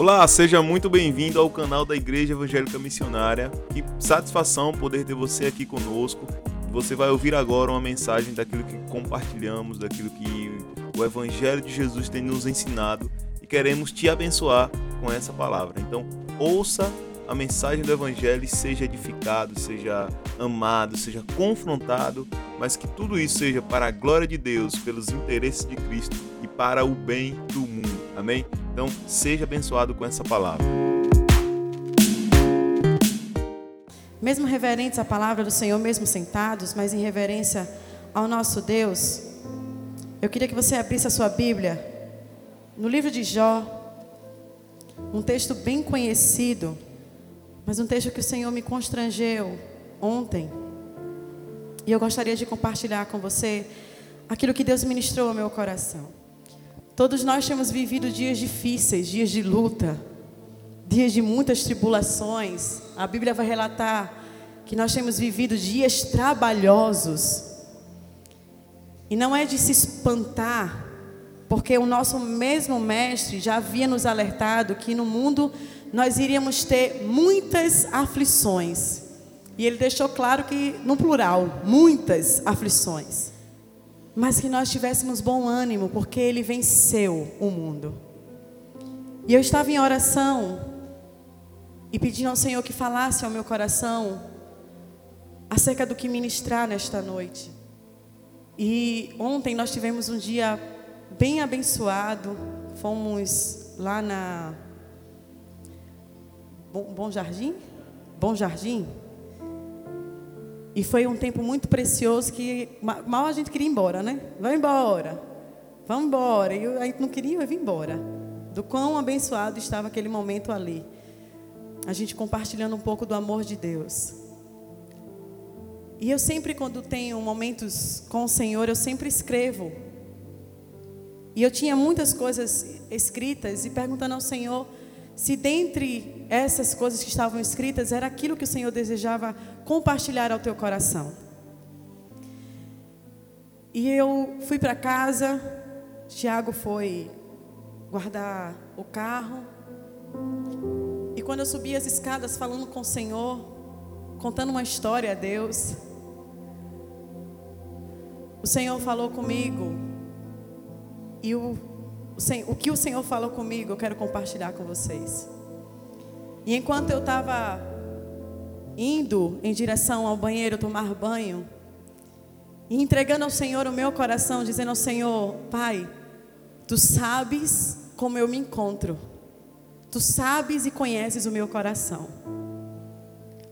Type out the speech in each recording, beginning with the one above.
Olá, seja muito bem-vindo ao canal da Igreja Evangélica Missionária. Que satisfação poder ter você aqui conosco. Você vai ouvir agora uma mensagem daquilo que compartilhamos, daquilo que o Evangelho de Jesus tem nos ensinado e queremos te abençoar com essa palavra. Então, ouça a mensagem do Evangelho e seja edificado, seja amado, seja confrontado, mas que tudo isso seja para a glória de Deus, pelos interesses de Cristo e para o bem do mundo. Amém? Então, seja abençoado com essa palavra. Mesmo reverentes à palavra do Senhor, mesmo sentados, mas em reverência ao nosso Deus, eu queria que você abrisse a sua Bíblia no livro de Jó, um texto bem conhecido, mas um texto que o Senhor me constrangeu ontem. E eu gostaria de compartilhar com você aquilo que Deus ministrou ao meu coração. Todos nós temos vivido dias difíceis, dias de luta, dias de muitas tribulações. A Bíblia vai relatar que nós temos vivido dias trabalhosos. E não é de se espantar, porque o nosso mesmo mestre já havia nos alertado que no mundo nós iríamos ter muitas aflições. E ele deixou claro que, no plural, muitas aflições mas que nós tivéssemos bom ânimo, porque Ele venceu o mundo. E eu estava em oração e pedindo ao Senhor que falasse ao meu coração acerca do que ministrar nesta noite. E ontem nós tivemos um dia bem abençoado, fomos lá na Bom, Bom Jardim? Bom Jardim? E foi um tempo muito precioso que mal a gente queria ir embora, né? Vamos embora. Vamos embora. E a gente não queria ir embora. Do quão abençoado estava aquele momento ali. A gente compartilhando um pouco do amor de Deus. E eu sempre, quando tenho momentos com o Senhor, eu sempre escrevo. E eu tinha muitas coisas escritas e perguntando ao Senhor se dentre essas coisas que estavam escritas era aquilo que o Senhor desejava compartilhar ao teu coração. E eu fui para casa, Tiago foi guardar o carro. E quando eu subi as escadas falando com o Senhor, contando uma história a Deus, o Senhor falou comigo e o o, o que o Senhor falou comigo, eu quero compartilhar com vocês. E enquanto eu estava indo em direção ao banheiro tomar banho, e entregando ao Senhor o meu coração, dizendo ao Senhor: Pai, tu sabes como eu me encontro, tu sabes e conheces o meu coração.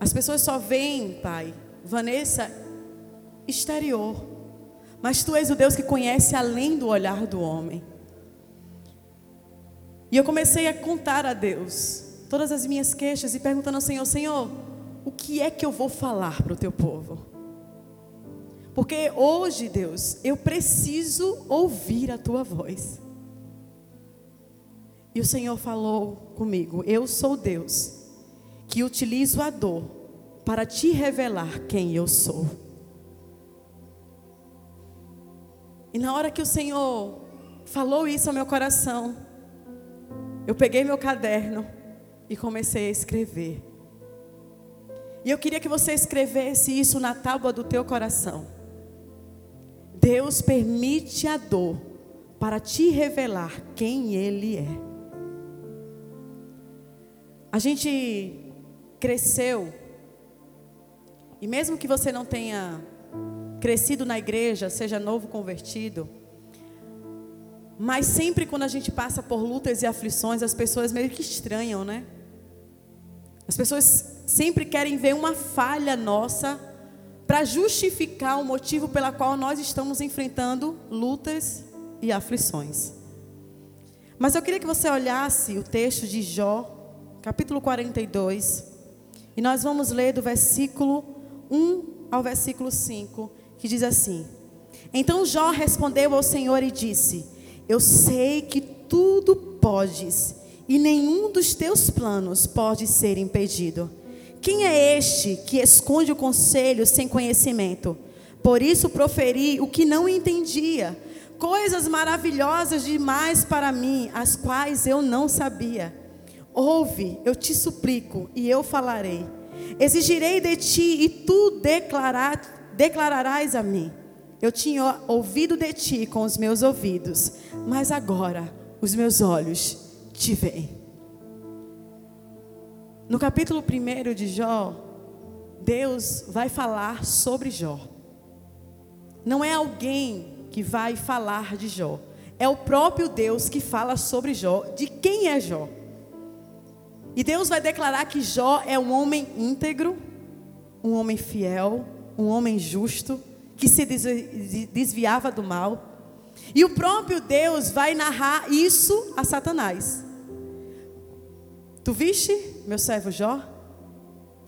As pessoas só veem, Pai, Vanessa, exterior, mas tu és o Deus que conhece além do olhar do homem. E eu comecei a contar a Deus todas as minhas queixas e perguntando ao Senhor: Senhor, o que é que eu vou falar para o teu povo? Porque hoje, Deus, eu preciso ouvir a tua voz. E o Senhor falou comigo: Eu sou Deus que utilizo a dor para te revelar quem eu sou. E na hora que o Senhor falou isso ao meu coração, eu peguei meu caderno e comecei a escrever. E eu queria que você escrevesse isso na tábua do teu coração. Deus permite a dor para te revelar quem Ele é. A gente cresceu, e mesmo que você não tenha crescido na igreja, seja novo convertido, mas sempre quando a gente passa por lutas e aflições, as pessoas meio que estranham, né? As pessoas sempre querem ver uma falha nossa para justificar o motivo pela qual nós estamos enfrentando lutas e aflições. Mas eu queria que você olhasse o texto de Jó, capítulo 42, e nós vamos ler do versículo 1 ao versículo 5, que diz assim: Então Jó respondeu ao Senhor e disse: eu sei que tudo podes e nenhum dos teus planos pode ser impedido. Quem é este que esconde o conselho sem conhecimento? Por isso proferi o que não entendia, coisas maravilhosas demais para mim, as quais eu não sabia. ouve, eu te suplico, e eu falarei. Exigirei de ti, e tu declarar, declararás a mim. Eu tinha ouvido de ti com os meus ouvidos, mas agora os meus olhos te. No capítulo 1 de Jó, Deus vai falar sobre Jó. Não é alguém que vai falar de Jó, é o próprio Deus que fala sobre Jó, de quem é Jó. E Deus vai declarar que Jó é um homem íntegro, um homem fiel, um homem justo, que se desviava do mal. E o próprio Deus vai narrar isso a Satanás. Tu viste, meu servo Jó?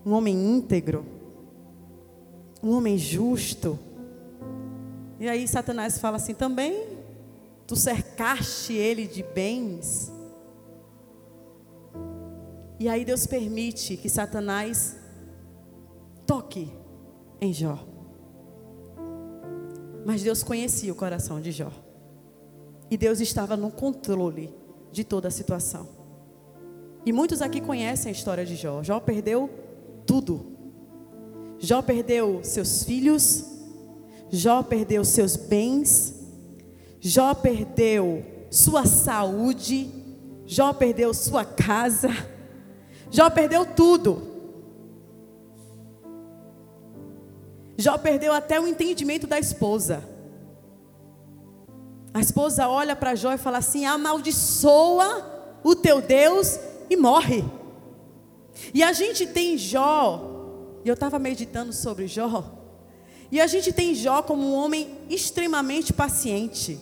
Um homem íntegro, um homem justo. E aí Satanás fala assim: também tu cercaste ele de bens. E aí Deus permite que Satanás toque em Jó. Mas Deus conhecia o coração de Jó. E Deus estava no controle de toda a situação. E muitos aqui conhecem a história de Jó. Jó perdeu tudo. Jó perdeu seus filhos, Jó perdeu seus bens, Jó perdeu sua saúde, Jó perdeu sua casa, Jó perdeu tudo. Jó perdeu até o entendimento da esposa. A esposa olha para Jó e fala assim: amaldiçoa o teu Deus e morre. E a gente tem Jó, e eu estava meditando sobre Jó, e a gente tem Jó como um homem extremamente paciente.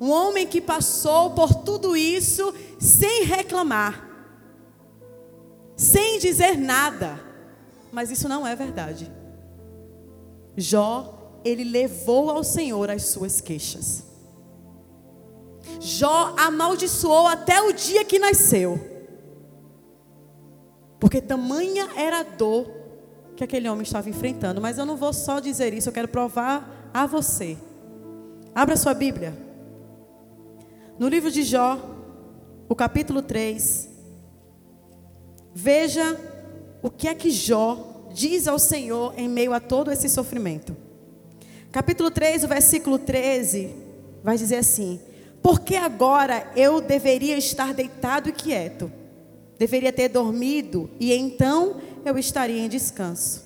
Um homem que passou por tudo isso sem reclamar, sem dizer nada. Mas isso não é verdade. Jó, ele levou ao Senhor as suas queixas. Jó amaldiçoou até o dia que nasceu. Porque tamanha era a dor que aquele homem estava enfrentando. Mas eu não vou só dizer isso, eu quero provar a você. Abra sua Bíblia. No livro de Jó, o capítulo 3. Veja o que é que Jó diz ao Senhor em meio a todo esse sofrimento. Capítulo 3, o versículo 13, vai dizer assim: Porque agora eu deveria estar deitado e quieto, deveria ter dormido, e então eu estaria em descanso.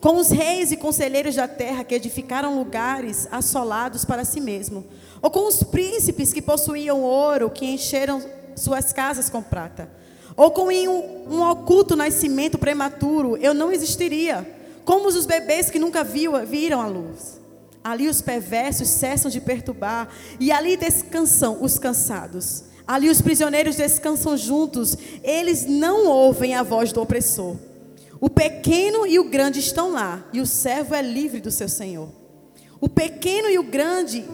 Com os reis e conselheiros da terra que edificaram lugares assolados para si mesmo, ou com os príncipes que possuíam ouro, que encheram suas casas com prata ou com um, um oculto nascimento prematuro, eu não existiria. Como os bebês que nunca viu, viram a luz. Ali os perversos cessam de perturbar, e ali descansam os cansados. Ali os prisioneiros descansam juntos, eles não ouvem a voz do opressor. O pequeno e o grande estão lá, e o servo é livre do seu senhor. O pequeno e o grande,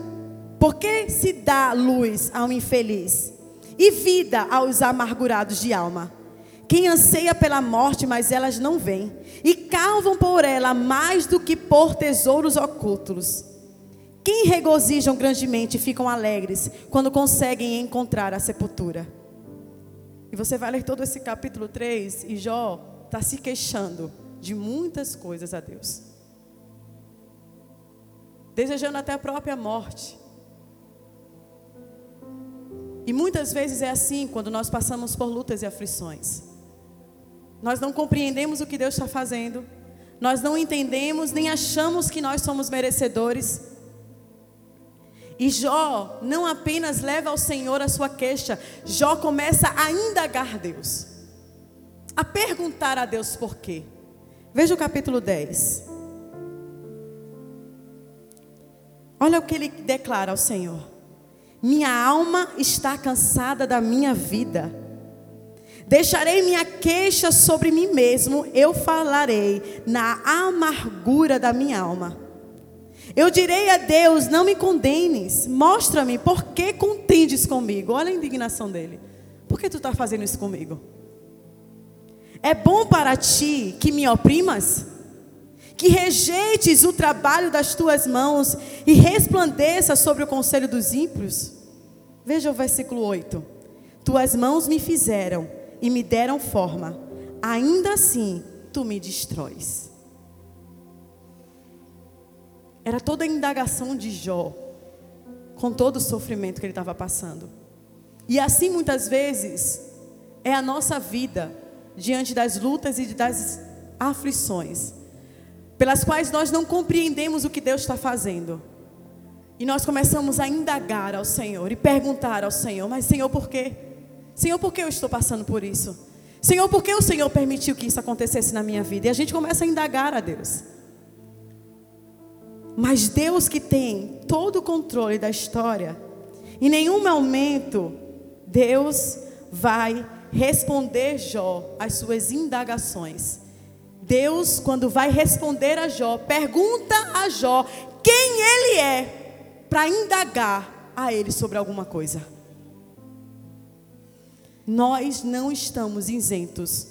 por que se dá luz ao infeliz? e vida aos amargurados de alma. Quem anseia pela morte, mas elas não vêm, e calvam por ela mais do que por tesouros ocultos. Quem regozijam grandemente e ficam alegres quando conseguem encontrar a sepultura. E você vai ler todo esse capítulo 3 e Jó está se queixando de muitas coisas a Deus. Desejando até a própria morte. E muitas vezes é assim quando nós passamos por lutas e aflições. Nós não compreendemos o que Deus está fazendo, nós não entendemos nem achamos que nós somos merecedores. E Jó não apenas leva ao Senhor a sua queixa, Jó começa a indagar Deus, a perguntar a Deus por quê. Veja o capítulo 10. Olha o que ele declara ao Senhor. Minha alma está cansada da minha vida. Deixarei minha queixa sobre mim mesmo, eu falarei na amargura da minha alma. Eu direi a Deus: não me condenes, mostra-me por que contendes comigo. Olha a indignação dele. Por que tu está fazendo isso comigo? É bom para ti que me oprimas? Que rejeites o trabalho das tuas mãos e resplandeça sobre o conselho dos ímpios? Veja o versículo 8. Tuas mãos me fizeram, e me deram forma, ainda assim tu me destróis. Era toda a indagação de Jó, com todo o sofrimento que ele estava passando. E assim muitas vezes é a nossa vida diante das lutas e das aflições, pelas quais nós não compreendemos o que Deus está fazendo. E nós começamos a indagar ao Senhor e perguntar ao Senhor: Mas, Senhor, por quê? Senhor, por que eu estou passando por isso? Senhor, por que o Senhor permitiu que isso acontecesse na minha vida? E a gente começa a indagar a Deus. Mas Deus que tem todo o controle da história, em nenhum momento Deus vai responder Jó as suas indagações. Deus, quando vai responder a Jó, pergunta a Jó quem ele é para indagar a ele sobre alguma coisa. Nós não estamos isentos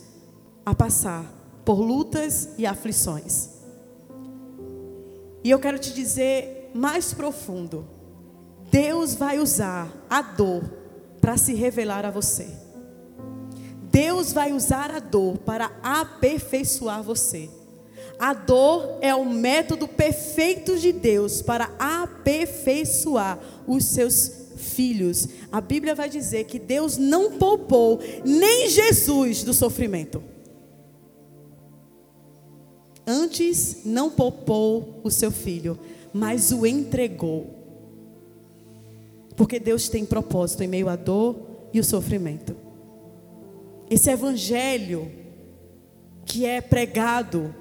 a passar por lutas e aflições. E eu quero te dizer mais profundo: Deus vai usar a dor para se revelar a você. Deus vai usar a dor para aperfeiçoar você. A dor é o método perfeito de Deus para aperfeiçoar os seus filhos. A Bíblia vai dizer que Deus não poupou nem Jesus do sofrimento. Antes não poupou o seu filho, mas o entregou. Porque Deus tem propósito em meio à dor e o sofrimento esse evangelho que é pregado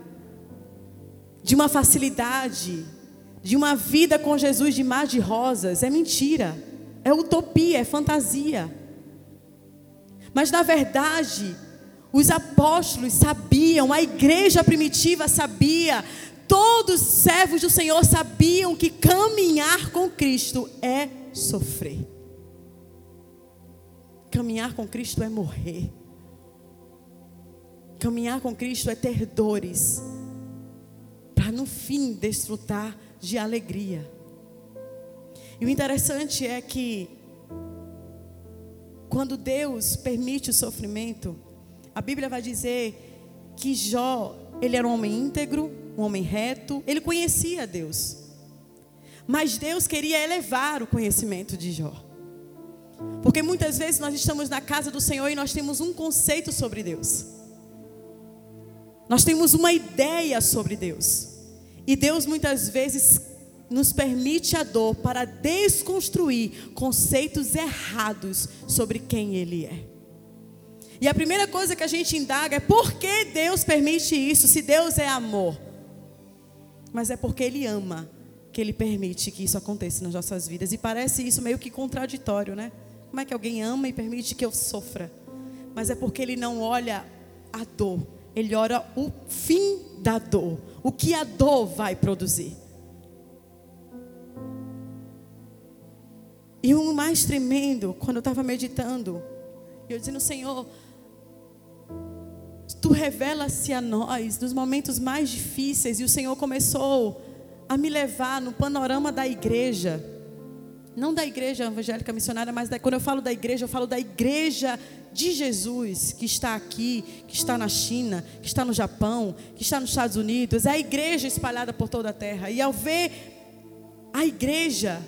de uma facilidade, de uma vida com Jesus de mar de rosas, é mentira, é utopia, é fantasia. Mas na verdade, os apóstolos sabiam, a igreja primitiva sabia, todos os servos do Senhor sabiam que caminhar com Cristo é sofrer. Caminhar com Cristo é morrer. Caminhar com Cristo é ter dores, para no fim desfrutar de alegria. E o interessante é que, quando Deus permite o sofrimento, a Bíblia vai dizer que Jó, ele era um homem íntegro, um homem reto, ele conhecia Deus. Mas Deus queria elevar o conhecimento de Jó. Porque muitas vezes nós estamos na casa do Senhor e nós temos um conceito sobre Deus. Nós temos uma ideia sobre Deus. E Deus muitas vezes nos permite a dor para desconstruir conceitos errados sobre quem Ele é. E a primeira coisa que a gente indaga é por que Deus permite isso, se Deus é amor. Mas é porque Ele ama que Ele permite que isso aconteça nas nossas vidas. E parece isso meio que contraditório, né? Como é que alguém ama e permite que eu sofra? Mas é porque Ele não olha a dor ele ora o fim da dor, o que a dor vai produzir. E o mais tremendo, quando eu estava meditando, eu dizendo, Senhor, Tu revela-se a nós nos momentos mais difíceis, e o Senhor começou a me levar no panorama da igreja. Não da igreja evangélica missionária, mas da, quando eu falo da igreja, eu falo da igreja de Jesus que está aqui, que está na China, que está no Japão, que está nos Estados Unidos, é a igreja espalhada por toda a terra. E ao ver a igreja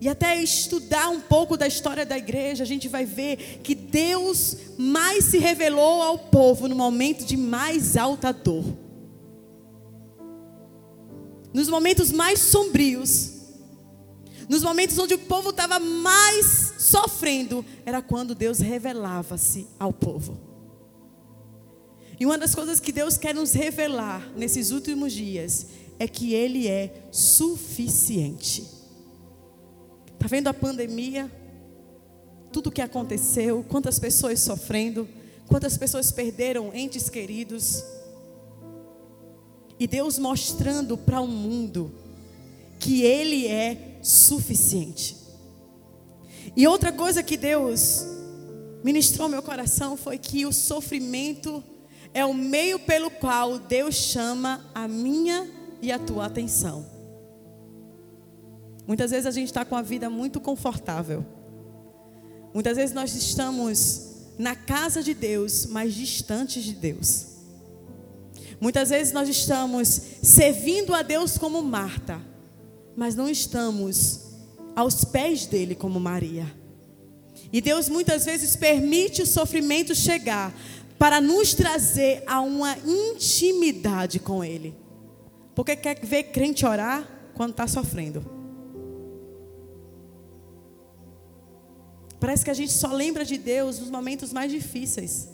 e até estudar um pouco da história da igreja, a gente vai ver que Deus mais se revelou ao povo no momento de mais alta dor. Nos momentos mais sombrios, nos momentos onde o povo estava mais sofrendo, era quando Deus revelava-se ao povo. E uma das coisas que Deus quer nos revelar nesses últimos dias é que Ele é suficiente. Está vendo a pandemia? Tudo o que aconteceu, quantas pessoas sofrendo, quantas pessoas perderam entes queridos. E Deus mostrando para o mundo que Ele é suficiente. E outra coisa que Deus ministrou meu coração foi que o sofrimento é o meio pelo qual Deus chama a minha e a tua atenção. Muitas vezes a gente está com a vida muito confortável. Muitas vezes nós estamos na casa de Deus, mas distantes de Deus. Muitas vezes nós estamos servindo a Deus como Marta, mas não estamos aos pés dele como Maria. E Deus muitas vezes permite o sofrimento chegar para nos trazer a uma intimidade com Ele. Porque quer ver crente orar quando está sofrendo. Parece que a gente só lembra de Deus nos momentos mais difíceis.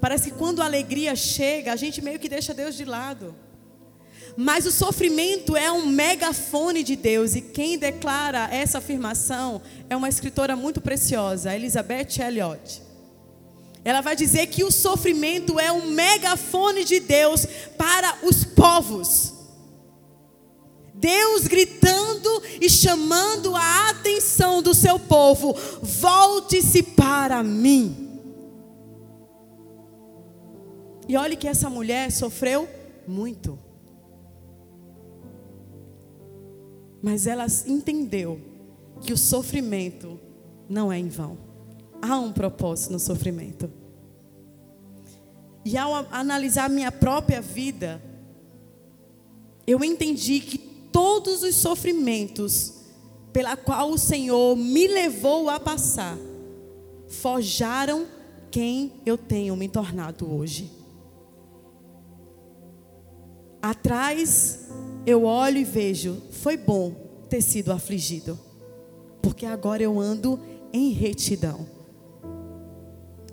Parece que quando a alegria chega, a gente meio que deixa Deus de lado. Mas o sofrimento é um megafone de Deus, e quem declara essa afirmação é uma escritora muito preciosa, Elizabeth Elliot. Ela vai dizer que o sofrimento é um megafone de Deus para os povos. Deus gritando e chamando a atenção do seu povo: volte-se para mim. E olhe que essa mulher sofreu muito. Mas ela entendeu que o sofrimento não é em vão. Há um propósito no sofrimento. E ao analisar minha própria vida, eu entendi que todos os sofrimentos pela qual o Senhor me levou a passar forjaram quem eu tenho me tornado hoje. Atrás eu olho e vejo, foi bom ter sido afligido, porque agora eu ando em retidão.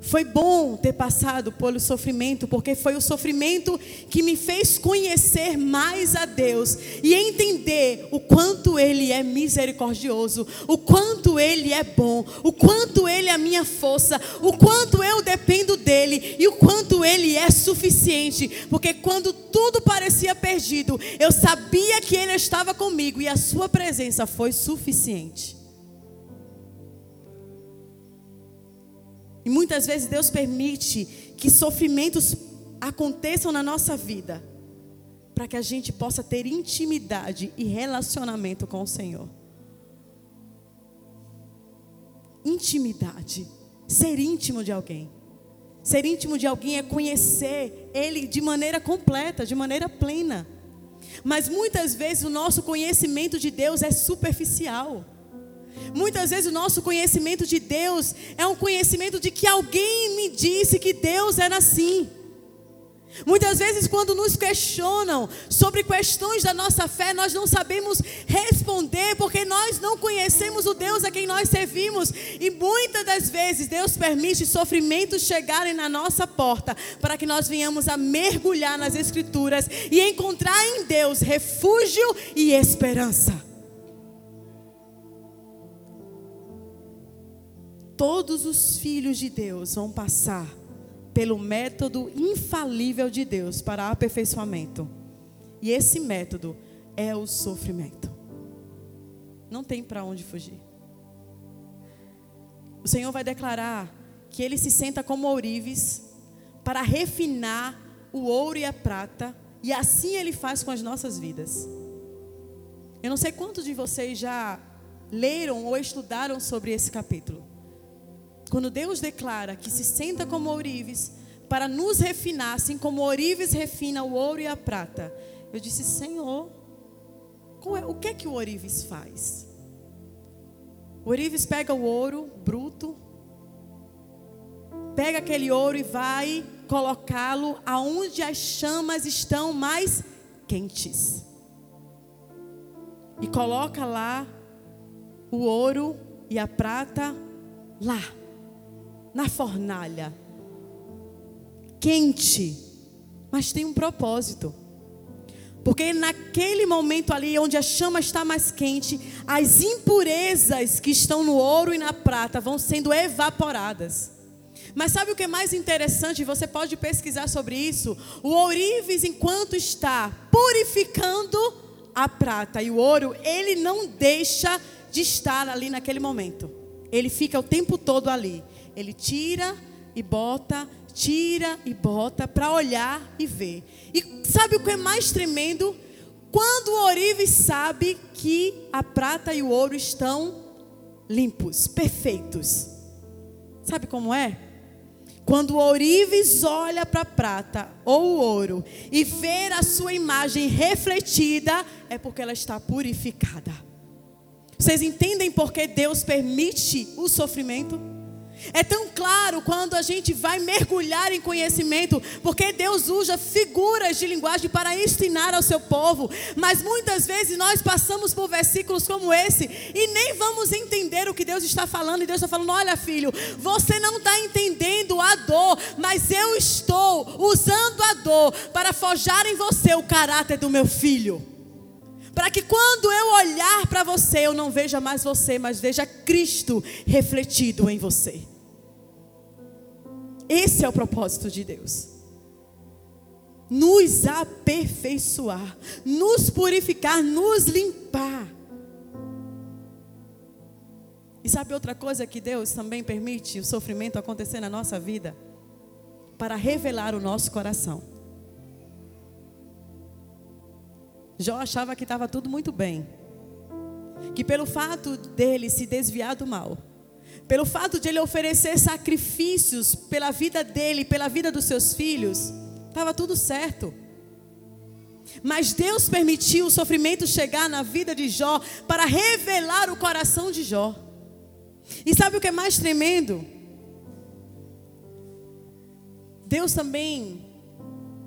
Foi bom ter passado pelo sofrimento, porque foi o sofrimento que me fez conhecer mais a Deus e entender o quanto Ele é misericordioso, o quanto Ele é bom, o quanto Ele é a minha força, o quanto eu dependo dEle e o quanto Ele é suficiente. Porque quando tudo parecia perdido, eu sabia que Ele estava comigo e a Sua presença foi suficiente. E muitas vezes Deus permite que sofrimentos aconteçam na nossa vida, para que a gente possa ter intimidade e relacionamento com o Senhor. Intimidade, ser íntimo de alguém. Ser íntimo de alguém é conhecer Ele de maneira completa, de maneira plena. Mas muitas vezes o nosso conhecimento de Deus é superficial. Muitas vezes o nosso conhecimento de Deus é um conhecimento de que alguém me disse que Deus era assim. Muitas vezes, quando nos questionam sobre questões da nossa fé, nós não sabemos responder porque nós não conhecemos o Deus a quem nós servimos. E muitas das vezes, Deus permite sofrimentos chegarem na nossa porta para que nós venhamos a mergulhar nas Escrituras e encontrar em Deus refúgio e esperança. Todos os filhos de Deus vão passar pelo método infalível de Deus para aperfeiçoamento. E esse método é o sofrimento. Não tem para onde fugir. O Senhor vai declarar que ele se senta como ourives para refinar o ouro e a prata, e assim ele faz com as nossas vidas. Eu não sei quantos de vocês já leram ou estudaram sobre esse capítulo. Quando Deus declara que se senta como ourives para nos refinar, assim como ourives refina o ouro e a prata, eu disse: Senhor, é, o que é que o ourives faz? O ourives pega o ouro bruto, pega aquele ouro e vai colocá-lo aonde as chamas estão mais quentes. E coloca lá o ouro e a prata lá na fornalha, quente, mas tem um propósito. Porque naquele momento ali, onde a chama está mais quente, as impurezas que estão no ouro e na prata vão sendo evaporadas. Mas sabe o que é mais interessante? Você pode pesquisar sobre isso. O ourives, enquanto está purificando a prata e o ouro, ele não deixa de estar ali naquele momento. Ele fica o tempo todo ali. Ele tira e bota, tira e bota para olhar e ver. E sabe o que é mais tremendo? Quando o orive sabe que a prata e o ouro estão limpos, perfeitos. Sabe como é? Quando o ourives olha para a prata ou o ouro e ver a sua imagem refletida, é porque ela está purificada. Vocês entendem por que Deus permite o sofrimento? É tão claro quando a gente vai mergulhar em conhecimento, porque Deus usa figuras de linguagem para ensinar ao seu povo. Mas muitas vezes nós passamos por versículos como esse e nem vamos entender o que Deus está falando. E Deus está falando: olha, filho, você não está entendendo a dor, mas eu estou usando a dor para forjar em você o caráter do meu filho. Para que quando eu olhar para você, eu não veja mais você, mas veja Cristo refletido em você. Esse é o propósito de Deus. Nos aperfeiçoar, nos purificar, nos limpar. E sabe outra coisa que Deus também permite o sofrimento acontecer na nossa vida? Para revelar o nosso coração. Jó achava que estava tudo muito bem. Que pelo fato dele se desviar do mal, pelo fato de ele oferecer sacrifícios pela vida dele, pela vida dos seus filhos, estava tudo certo. Mas Deus permitiu o sofrimento chegar na vida de Jó para revelar o coração de Jó. E sabe o que é mais tremendo? Deus também,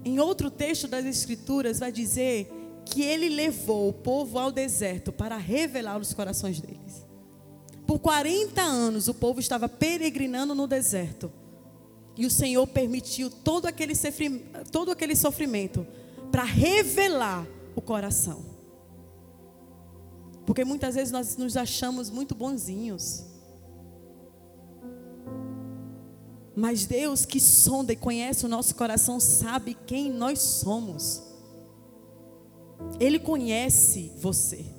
em outro texto das Escrituras, vai dizer que ele levou o povo ao deserto para revelar os corações deles. Por 40 anos o povo estava peregrinando no deserto. E o Senhor permitiu todo aquele, todo aquele sofrimento para revelar o coração. Porque muitas vezes nós nos achamos muito bonzinhos. Mas Deus que sonda e conhece o nosso coração sabe quem nós somos. Ele conhece você.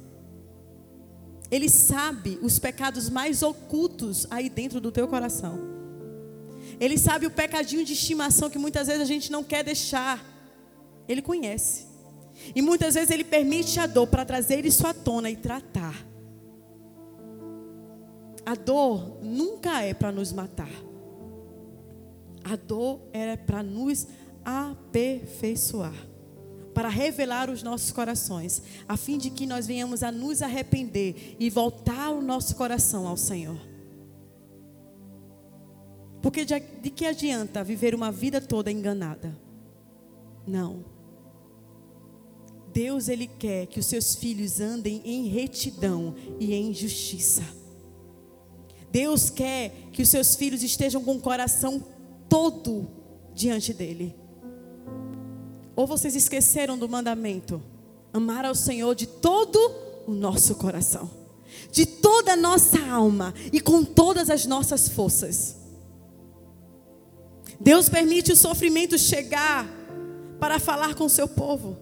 Ele sabe os pecados mais ocultos aí dentro do teu coração. Ele sabe o pecadinho de estimação que muitas vezes a gente não quer deixar. Ele conhece. E muitas vezes ele permite a dor para trazer isso à tona e tratar. A dor nunca é para nos matar. A dor é para nos aperfeiçoar para revelar os nossos corações, a fim de que nós venhamos a nos arrepender e voltar o nosso coração ao Senhor. Porque de, de que adianta viver uma vida toda enganada? Não. Deus ele quer que os seus filhos andem em retidão e em justiça. Deus quer que os seus filhos estejam com o coração todo diante dele. Ou vocês esqueceram do mandamento? Amar ao Senhor de todo o nosso coração, de toda a nossa alma e com todas as nossas forças. Deus permite o sofrimento chegar para falar com o seu povo.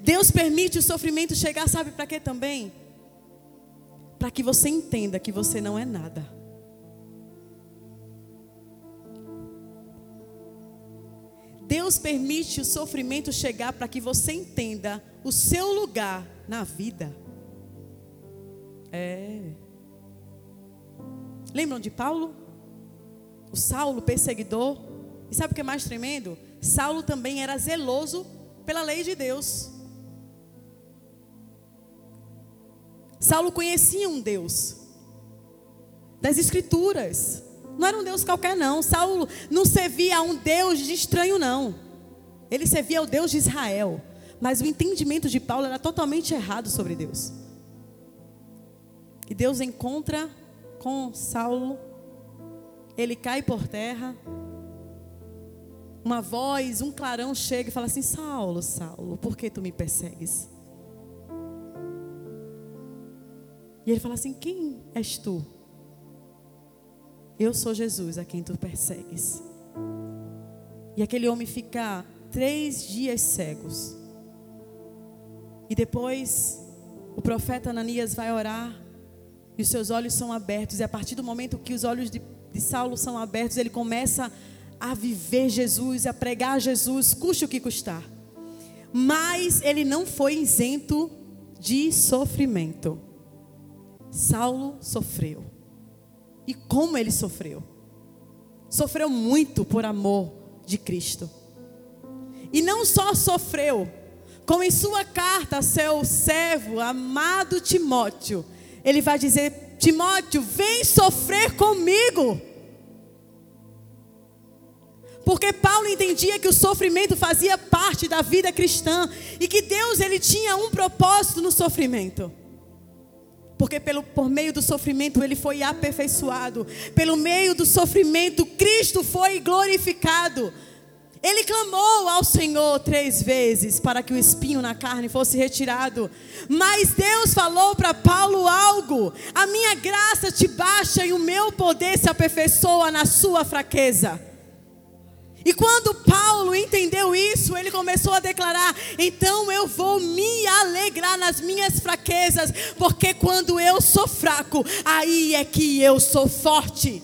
Deus permite o sofrimento chegar, sabe para quê também? Para que você entenda que você não é nada. Deus permite o sofrimento chegar para que você entenda o seu lugar na vida. É. Lembram de Paulo? O Saulo, perseguidor. E sabe o que é mais tremendo? Saulo também era zeloso pela lei de Deus. Saulo conhecia um Deus das Escrituras. Não era um Deus qualquer, não. Saulo não servia a um Deus de estranho, não. Ele servia ao Deus de Israel. Mas o entendimento de Paulo era totalmente errado sobre Deus. E Deus encontra com Saulo, ele cai por terra. Uma voz, um clarão chega e fala assim: Saulo, Saulo, por que tu me persegues? E ele fala assim: Quem és tu? Eu sou Jesus a quem tu persegues. E aquele homem fica três dias cegos. E depois o profeta Ananias vai orar e os seus olhos são abertos. E a partir do momento que os olhos de, de Saulo são abertos, ele começa a viver Jesus, a pregar Jesus, custe o que custar. Mas ele não foi isento de sofrimento. Saulo sofreu. E como ele sofreu. sofreu muito por amor de Cristo. E não só sofreu, como em sua carta a seu servo, amado Timóteo, ele vai dizer: Timóteo, vem sofrer comigo. Porque Paulo entendia que o sofrimento fazia parte da vida cristã e que Deus ele tinha um propósito no sofrimento. Porque pelo, por meio do sofrimento ele foi aperfeiçoado. Pelo meio do sofrimento, Cristo foi glorificado. Ele clamou ao Senhor três vezes para que o espinho na carne fosse retirado. Mas Deus falou para Paulo algo: a minha graça te baixa e o meu poder se aperfeiçoa na sua fraqueza. E quando Paulo entendeu isso, ele começou a declarar: então eu vou me alegrar nas minhas fraquezas, porque quando eu sou fraco, aí é que eu sou forte.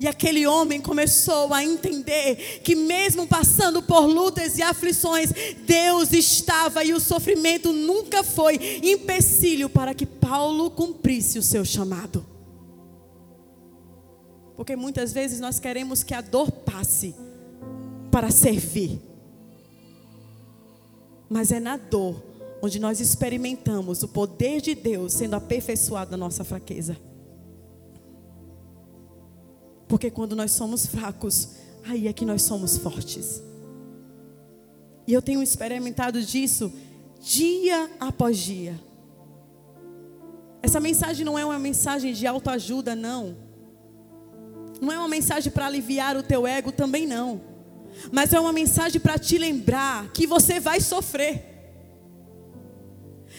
E aquele homem começou a entender que, mesmo passando por lutas e aflições, Deus estava e o sofrimento nunca foi empecilho para que Paulo cumprisse o seu chamado. Porque muitas vezes nós queremos que a dor passe para servir. Mas é na dor onde nós experimentamos o poder de Deus sendo aperfeiçoado na nossa fraqueza. Porque quando nós somos fracos, aí é que nós somos fortes. E eu tenho experimentado disso dia após dia. Essa mensagem não é uma mensagem de autoajuda, não. Não é uma mensagem para aliviar o teu ego, também não mas é uma mensagem para te lembrar que você vai sofrer.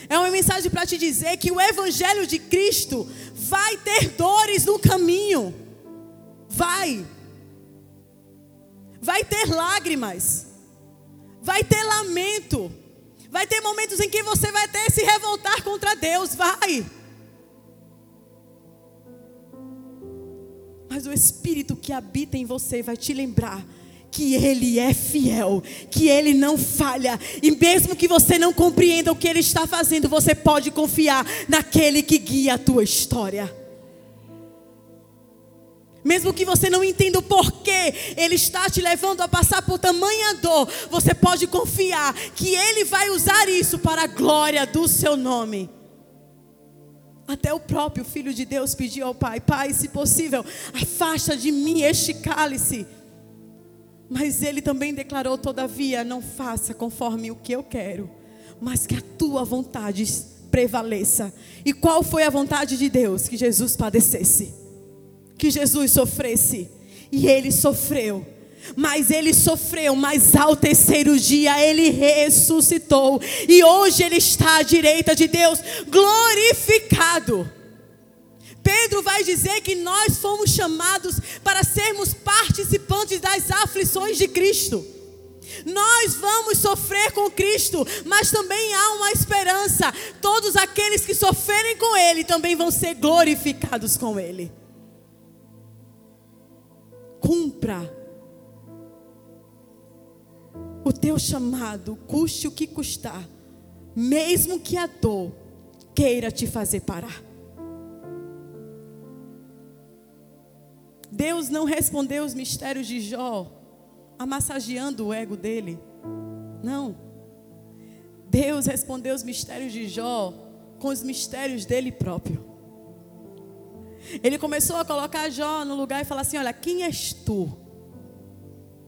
É uma mensagem para te dizer que o Evangelho de Cristo vai ter dores no caminho. Vai. Vai ter lágrimas. Vai ter lamento. Vai ter momentos em que você vai até se revoltar contra Deus. Vai. Mas o Espírito que habita em você vai te lembrar que Ele é fiel, que Ele não falha, e mesmo que você não compreenda o que Ele está fazendo, você pode confiar naquele que guia a tua história. Mesmo que você não entenda o porquê Ele está te levando a passar por tamanha dor, você pode confiar que Ele vai usar isso para a glória do seu nome. Até o próprio Filho de Deus pediu ao Pai: Pai, se possível, afasta de mim este cálice. Mas ele também declarou: todavia, não faça conforme o que eu quero, mas que a tua vontade prevaleça. E qual foi a vontade de Deus? Que Jesus padecesse, que Jesus sofresse. E ele sofreu. Mas ele sofreu, mas ao terceiro dia ele ressuscitou. E hoje ele está à direita de Deus, glorificado. Pedro vai dizer que nós fomos chamados para sermos participantes das aflições de Cristo. Nós vamos sofrer com Cristo, mas também há uma esperança. Todos aqueles que sofrerem com Ele também vão ser glorificados com Ele. Cumpra o teu chamado, custe o que custar, mesmo que a dor queira te fazer parar. Deus não respondeu os mistérios de Jó, amassageando o ego dele. Não. Deus respondeu os mistérios de Jó com os mistérios dele próprio. Ele começou a colocar Jó no lugar e falar assim: Olha, quem és tu?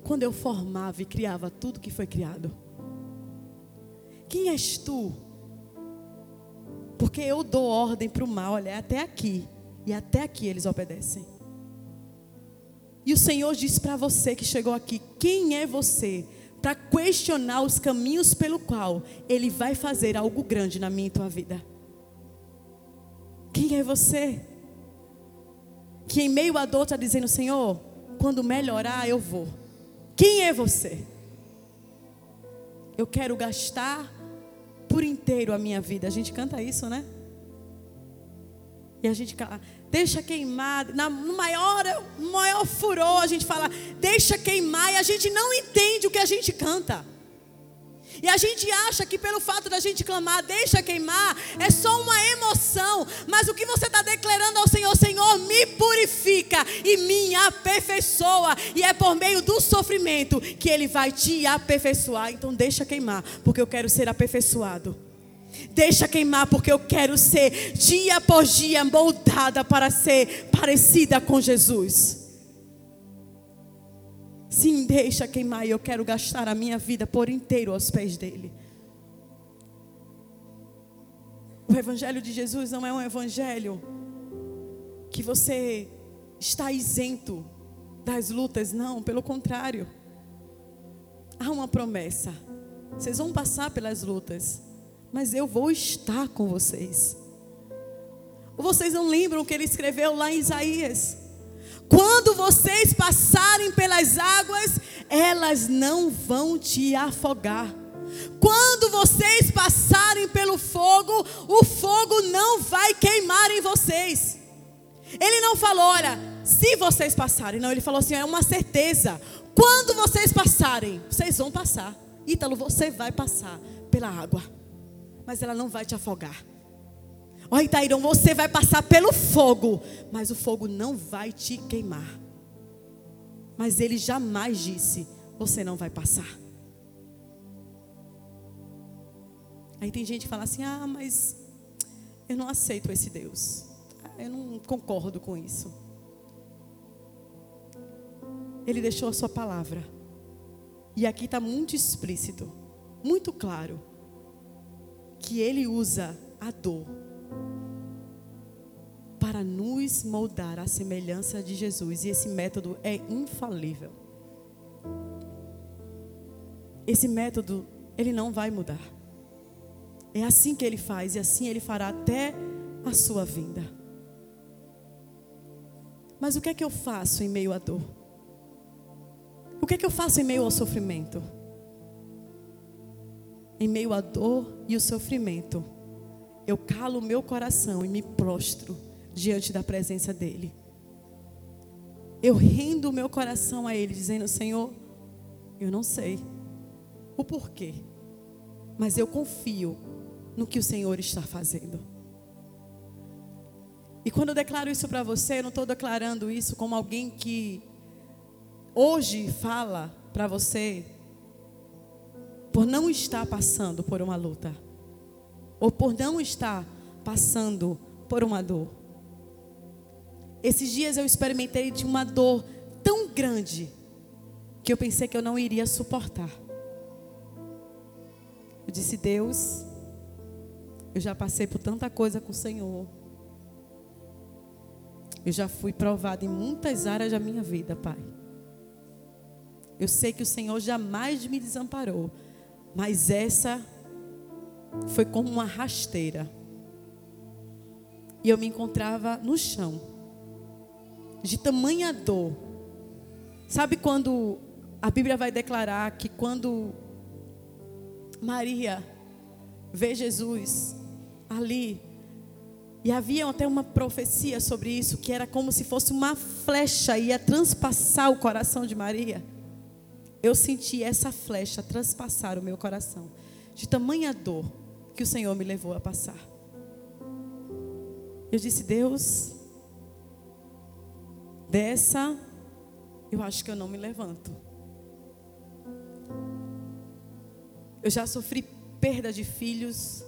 Quando eu formava e criava tudo que foi criado. Quem és tu? Porque eu dou ordem para o mal, olha, é até aqui. E até aqui eles obedecem. E o Senhor diz para você que chegou aqui: quem é você para questionar os caminhos pelo qual Ele vai fazer algo grande na minha e tua vida? Quem é você? Que em meio à dor está dizendo: Senhor, quando melhorar eu vou. Quem é você? Eu quero gastar por inteiro a minha vida. A gente canta isso, né? E a gente deixa queimar. Na, maior, maior furor, a gente fala, deixa queimar, e a gente não entende o que a gente canta. E a gente acha que pelo fato da gente clamar, deixa queimar, é só uma emoção. Mas o que você está declarando ao Senhor, Senhor me purifica e me aperfeiçoa. E é por meio do sofrimento que Ele vai te aperfeiçoar. Então deixa queimar, porque eu quero ser aperfeiçoado. Deixa queimar, porque eu quero ser dia após dia moldada para ser parecida com Jesus. Sim, deixa queimar e eu quero gastar a minha vida por inteiro aos pés dele. O Evangelho de Jesus não é um Evangelho que você está isento das lutas, não, pelo contrário. Há uma promessa. Vocês vão passar pelas lutas, mas eu vou estar com vocês. Vocês não lembram o que ele escreveu lá em Isaías? Quando vocês passarem pelas águas, elas não vão te afogar. Quando vocês passarem pelo fogo, o fogo não vai queimar em vocês. Ele não falou, olha, se vocês passarem, não, ele falou assim, é uma certeza. Quando vocês passarem, vocês vão passar. Ítalo, você vai passar pela água, mas ela não vai te afogar. Ó Itairão, você vai passar pelo fogo, mas o fogo não vai te queimar. Mas ele jamais disse: você não vai passar. Aí tem gente que fala assim: ah, mas eu não aceito esse Deus. Ah, eu não concordo com isso. Ele deixou a sua palavra. E aqui está muito explícito, muito claro, que ele usa a dor para nos moldar à semelhança de Jesus. E esse método é infalível. Esse método, ele não vai mudar. É assim que ele faz e assim ele fará até a sua vinda. Mas o que é que eu faço em meio à dor? O que é que eu faço em meio ao sofrimento? Em meio à dor e o sofrimento, eu calo o meu coração e me prostro diante da presença dEle. Eu rendo o meu coração a Ele, dizendo: Senhor, eu não sei o porquê, mas eu confio no que o Senhor está fazendo. E quando eu declaro isso para você, eu não estou declarando isso como alguém que hoje fala para você por não estar passando por uma luta, ou por não estar passando por uma dor. Esses dias eu experimentei de uma dor tão grande que eu pensei que eu não iria suportar. Eu disse, Deus, eu já passei por tanta coisa com o Senhor. Eu já fui provado em muitas áreas da minha vida, Pai. Eu sei que o Senhor jamais me desamparou, mas essa foi como uma rasteira. E eu me encontrava no chão, de tamanha dor. Sabe quando a Bíblia vai declarar que quando Maria vê Jesus, ali. E havia até uma profecia sobre isso, que era como se fosse uma flecha ia transpassar o coração de Maria. Eu senti essa flecha transpassar o meu coração, de tamanha dor que o Senhor me levou a passar. Eu disse, Deus, dessa eu acho que eu não me levanto. Eu já sofri perda de filhos,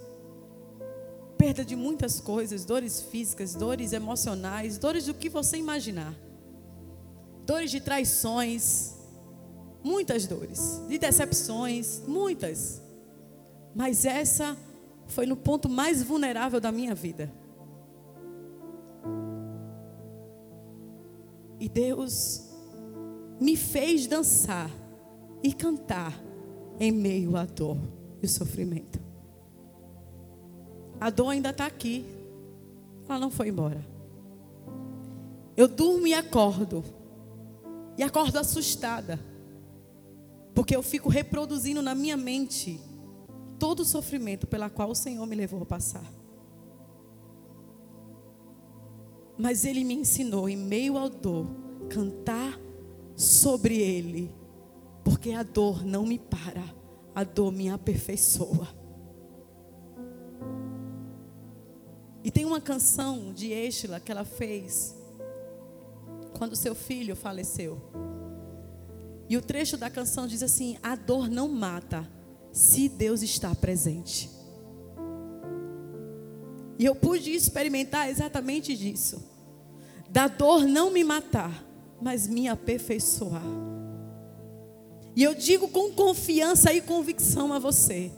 perda de muitas coisas, dores físicas, dores emocionais, dores do que você imaginar. Dores de traições, muitas dores, de decepções, muitas. Mas essa foi no ponto mais vulnerável da minha vida. E Deus me fez dançar e cantar em meio à dor e sofrimento. A dor ainda está aqui. Ela não foi embora. Eu durmo e acordo. E acordo assustada. Porque eu fico reproduzindo na minha mente todo o sofrimento pela qual o Senhor me levou a passar. Mas Ele me ensinou, em meio ao dor, cantar sobre Ele. Porque a dor não me para, a dor me aperfeiçoa. E tem uma canção de Estela que ela fez quando seu filho faleceu. E o trecho da canção diz assim: A dor não mata, se Deus está presente. E eu pude experimentar exatamente disso. Da dor não me matar, mas me aperfeiçoar. E eu digo com confiança e convicção a você: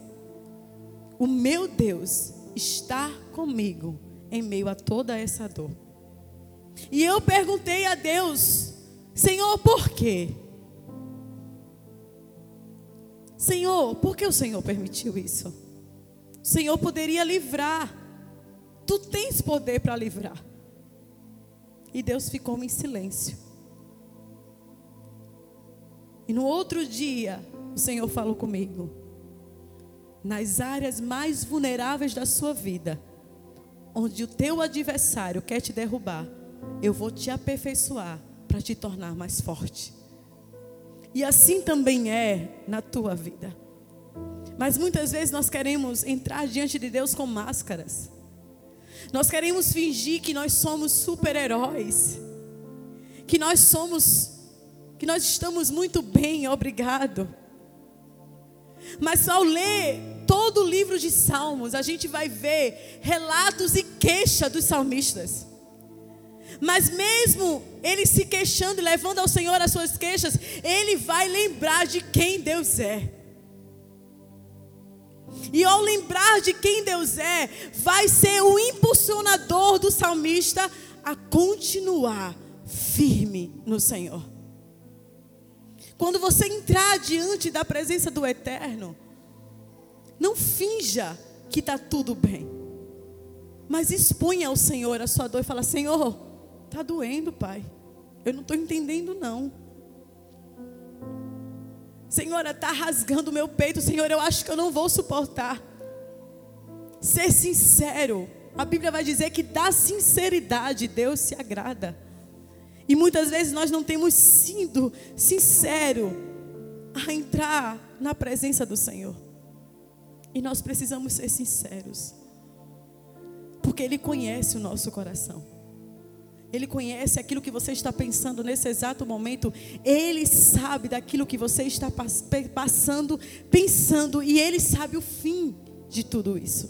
o meu Deus está comigo em meio a toda essa dor. E eu perguntei a Deus, Senhor, por quê? Senhor, por que o Senhor permitiu isso? O Senhor poderia livrar. Tu tens poder para livrar. E Deus ficou em silêncio. E no outro dia, o Senhor falou comigo. Nas áreas mais vulneráveis da sua vida, onde o teu adversário quer te derrubar, eu vou te aperfeiçoar para te tornar mais forte. E assim também é na tua vida. Mas muitas vezes nós queremos entrar diante de Deus com máscaras. Nós queremos fingir que nós somos super-heróis. Que nós somos que nós estamos muito bem, obrigado. Mas ao ler todo o livro de Salmos, a gente vai ver relatos e queixa dos salmistas. Mas mesmo ele se queixando levando ao Senhor as suas queixas, ele vai lembrar de quem Deus é. E ao lembrar de quem Deus é, vai ser o impulsionador do salmista a continuar firme no Senhor. Quando você entrar diante da presença do Eterno, não finja que está tudo bem, mas exponha ao Senhor a sua dor e fala: Senhor, Está doendo, pai. Eu não estou entendendo, não. Senhora, está rasgando o meu peito. Senhor, eu acho que eu não vou suportar. Ser sincero. A Bíblia vai dizer que da sinceridade Deus se agrada. E muitas vezes nós não temos sido sincero a entrar na presença do Senhor. E nós precisamos ser sinceros. Porque Ele conhece o nosso coração. Ele conhece aquilo que você está pensando nesse exato momento. Ele sabe daquilo que você está passando, pensando, e Ele sabe o fim de tudo isso.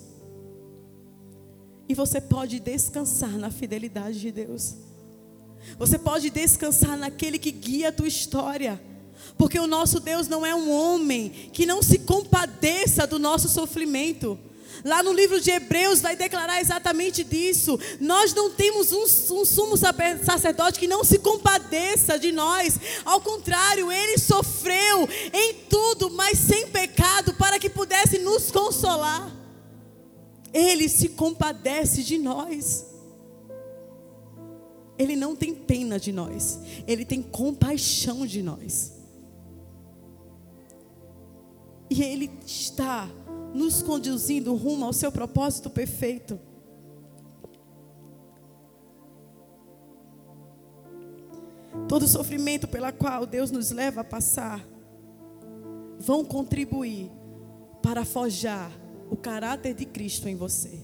E você pode descansar na fidelidade de Deus. Você pode descansar naquele que guia a tua história. Porque o nosso Deus não é um homem que não se compadeça do nosso sofrimento. Lá no livro de Hebreus vai declarar exatamente disso. Nós não temos um, um sumo sacerdote que não se compadeça de nós. Ao contrário, ele sofreu em tudo, mas sem pecado, para que pudesse nos consolar. Ele se compadece de nós. Ele não tem pena de nós, ele tem compaixão de nós. E ele está nos conduzindo rumo ao seu propósito perfeito. Todo sofrimento pela qual Deus nos leva a passar vão contribuir para forjar o caráter de Cristo em você.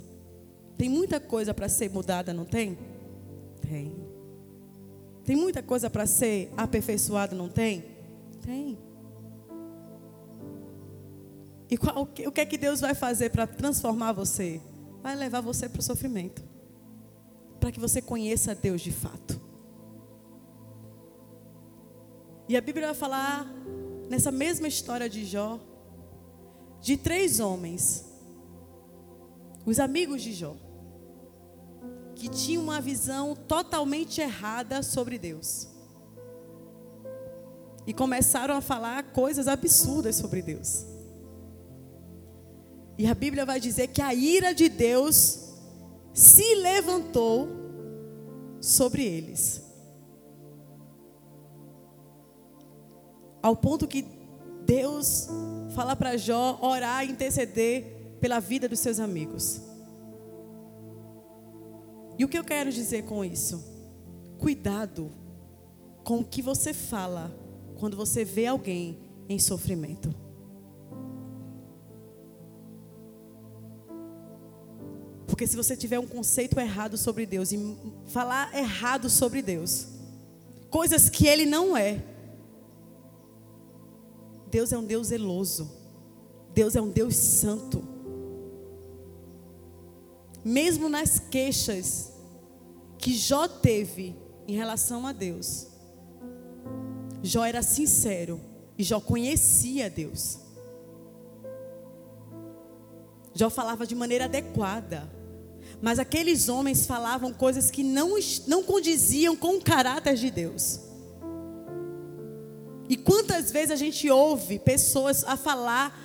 Tem muita coisa para ser mudada, não tem? Tem. Tem muita coisa para ser aperfeiçoada, não tem? Tem. E qual, o que é que Deus vai fazer para transformar você? Vai levar você para o sofrimento. Para que você conheça Deus de fato. E a Bíblia vai falar, nessa mesma história de Jó, de três homens, os amigos de Jó, que tinham uma visão totalmente errada sobre Deus. E começaram a falar coisas absurdas sobre Deus. E a Bíblia vai dizer que a ira de Deus se levantou sobre eles. Ao ponto que Deus fala para Jó orar e interceder pela vida dos seus amigos. E o que eu quero dizer com isso? Cuidado com o que você fala quando você vê alguém em sofrimento. Porque se você tiver um conceito errado sobre Deus e falar errado sobre Deus, coisas que ele não é. Deus é um Deus zeloso. Deus é um Deus santo. Mesmo nas queixas que Jó teve em relação a Deus, Jó era sincero e Jó conhecia Deus. Jó falava de maneira adequada. Mas aqueles homens falavam coisas que não, não condiziam com o caráter de Deus. E quantas vezes a gente ouve pessoas a falar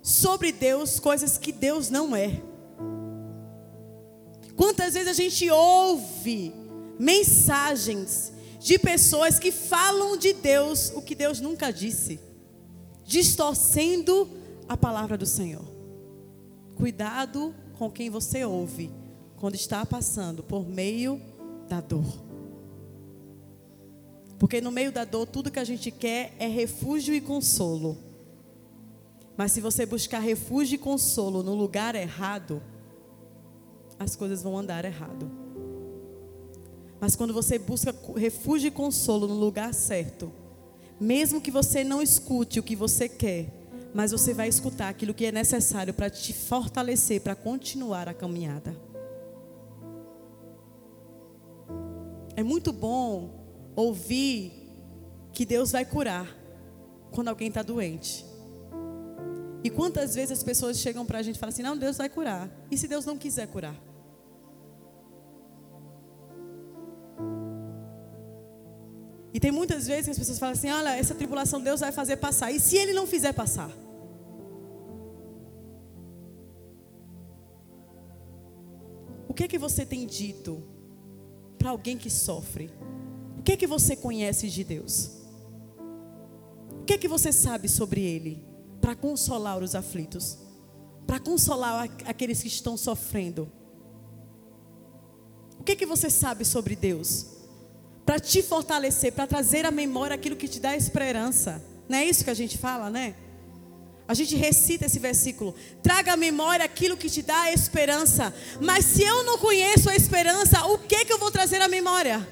sobre Deus coisas que Deus não é? Quantas vezes a gente ouve mensagens de pessoas que falam de Deus o que Deus nunca disse, distorcendo a palavra do Senhor. Cuidado com quem você ouve quando está passando por meio da dor. Porque no meio da dor, tudo que a gente quer é refúgio e consolo. Mas se você buscar refúgio e consolo no lugar errado, as coisas vão andar errado. Mas quando você busca refúgio e consolo no lugar certo, mesmo que você não escute o que você quer, mas você vai escutar aquilo que é necessário para te fortalecer, para continuar a caminhada. É muito bom ouvir que Deus vai curar quando alguém está doente. E quantas vezes as pessoas chegam para a gente e falam assim: não, Deus vai curar. E se Deus não quiser curar? E tem muitas vezes que as pessoas falam assim: olha, essa tribulação Deus vai fazer passar. E se Ele não fizer passar? O que é que você tem dito para alguém que sofre? O que é que você conhece de Deus? O que é que você sabe sobre Ele para consolar os aflitos? Para consolar aqueles que estão sofrendo? O que é que você sabe sobre Deus? Para te fortalecer, para trazer à memória aquilo que te dá esperança. Não é isso que a gente fala, né? A gente recita esse versículo. Traga à memória aquilo que te dá esperança. Mas se eu não conheço a esperança, o que que eu vou trazer à memória?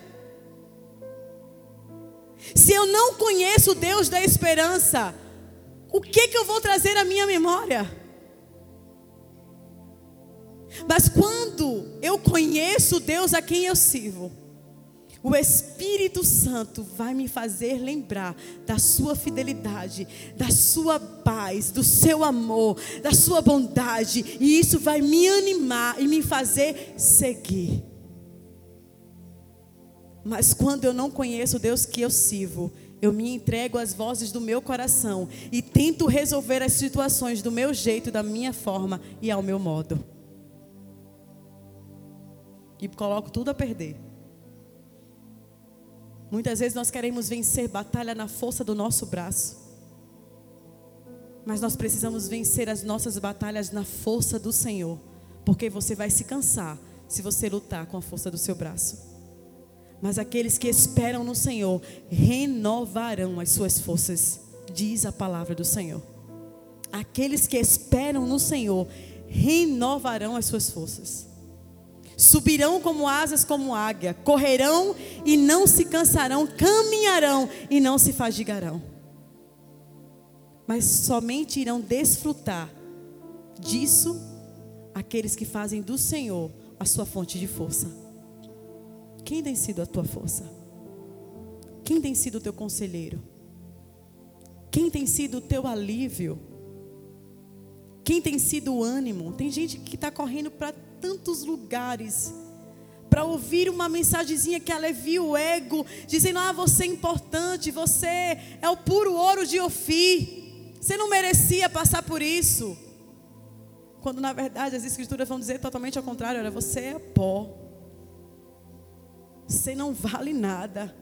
Se eu não conheço o Deus da esperança, o que que eu vou trazer à minha memória? Mas quando eu conheço Deus a quem eu sirvo, o Espírito Santo vai me fazer lembrar da sua fidelidade, da sua paz, do seu amor, da sua bondade, e isso vai me animar e me fazer seguir. Mas quando eu não conheço o Deus que eu sirvo, eu me entrego às vozes do meu coração e tento resolver as situações do meu jeito, da minha forma e ao meu modo. E coloco tudo a perder. Muitas vezes nós queremos vencer batalha na força do nosso braço. Mas nós precisamos vencer as nossas batalhas na força do Senhor. Porque você vai se cansar se você lutar com a força do seu braço. Mas aqueles que esperam no Senhor renovarão as suas forças, diz a palavra do Senhor. Aqueles que esperam no Senhor renovarão as suas forças. Subirão como asas como águia, correrão e não se cansarão, caminharão e não se fadigarão. Mas somente irão desfrutar disso aqueles que fazem do Senhor a sua fonte de força. Quem tem sido a tua força? Quem tem sido o teu conselheiro? Quem tem sido o teu alívio? Quem tem sido o ânimo? Tem gente que está correndo para tantos lugares para ouvir uma mensagenzinha que alivia o ego, dizendo: Ah, você é importante, você é o puro ouro de Ofi, você não merecia passar por isso. Quando na verdade as escrituras vão dizer totalmente ao contrário: olha, você é pó, você não vale nada,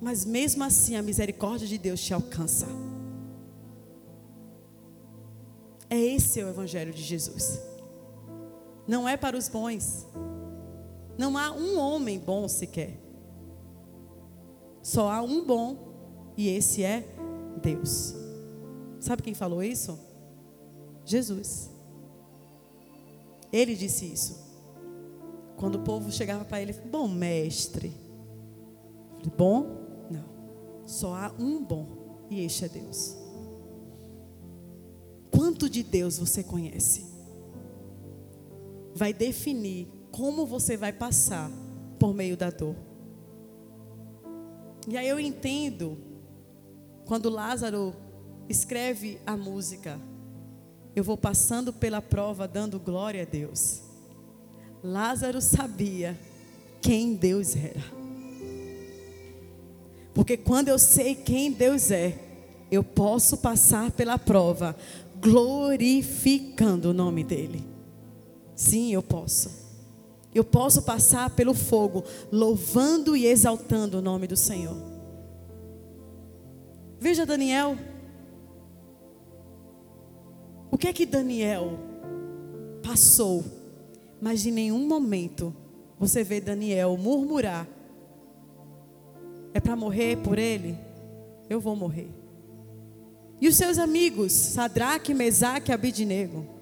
mas mesmo assim a misericórdia de Deus te alcança. É esse o Evangelho de Jesus não é para os bons. Não há um homem bom sequer. Só há um bom e esse é Deus. Sabe quem falou isso? Jesus. Ele disse isso. Quando o povo chegava para ele, bom mestre, Bom? Não. Só há um bom, e este é Deus. Quanto de Deus você conhece? Vai definir como você vai passar por meio da dor. E aí eu entendo quando Lázaro escreve a música, eu vou passando pela prova dando glória a Deus. Lázaro sabia quem Deus era. Porque quando eu sei quem Deus é, eu posso passar pela prova glorificando o nome dEle. Sim, eu posso. Eu posso passar pelo fogo louvando e exaltando o nome do Senhor. Veja Daniel. O que é que Daniel passou? Mas em nenhum momento você vê Daniel murmurar. É para morrer por ele? Eu vou morrer. E os seus amigos, Sadraque, Mesaque e Abidnego?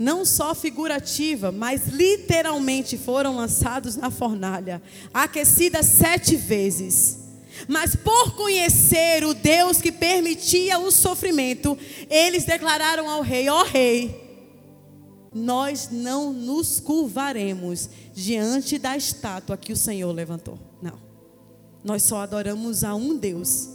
Não só figurativa, mas literalmente foram lançados na fornalha, aquecida sete vezes. Mas por conhecer o Deus que permitia o sofrimento, eles declararam ao rei: Ó oh, rei, nós não nos curvaremos diante da estátua que o Senhor levantou. Não. Nós só adoramos a um Deus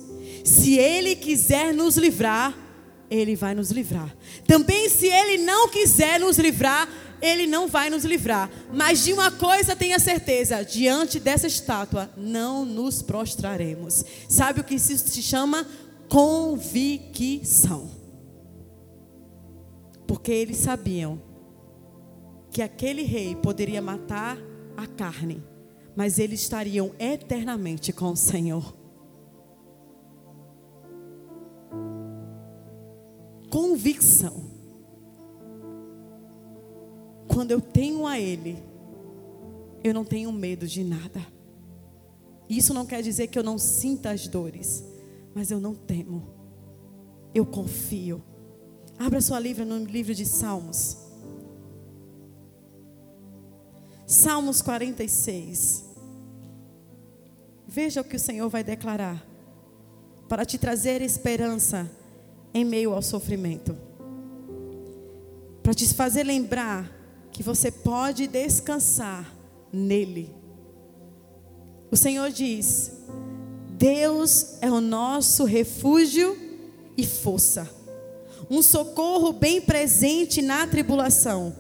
se Ele quiser nos livrar, Ele vai nos livrar. Também, se Ele não quiser nos livrar, Ele não vai nos livrar. Mas de uma coisa tenha certeza: diante dessa estátua, não nos prostraremos. Sabe o que isso se chama? Convicção. Porque eles sabiam que aquele rei poderia matar a carne, mas eles estariam eternamente com o Senhor. Convicção. Quando eu tenho a Ele, eu não tenho medo de nada. Isso não quer dizer que eu não sinta as dores, mas eu não temo. Eu confio. Abra sua livra no livro de Salmos. Salmos 46. Veja o que o Senhor vai declarar para te trazer esperança em meio ao sofrimento. Para te fazer lembrar que você pode descansar nele. O Senhor diz: Deus é o nosso refúgio e força, um socorro bem presente na tribulação.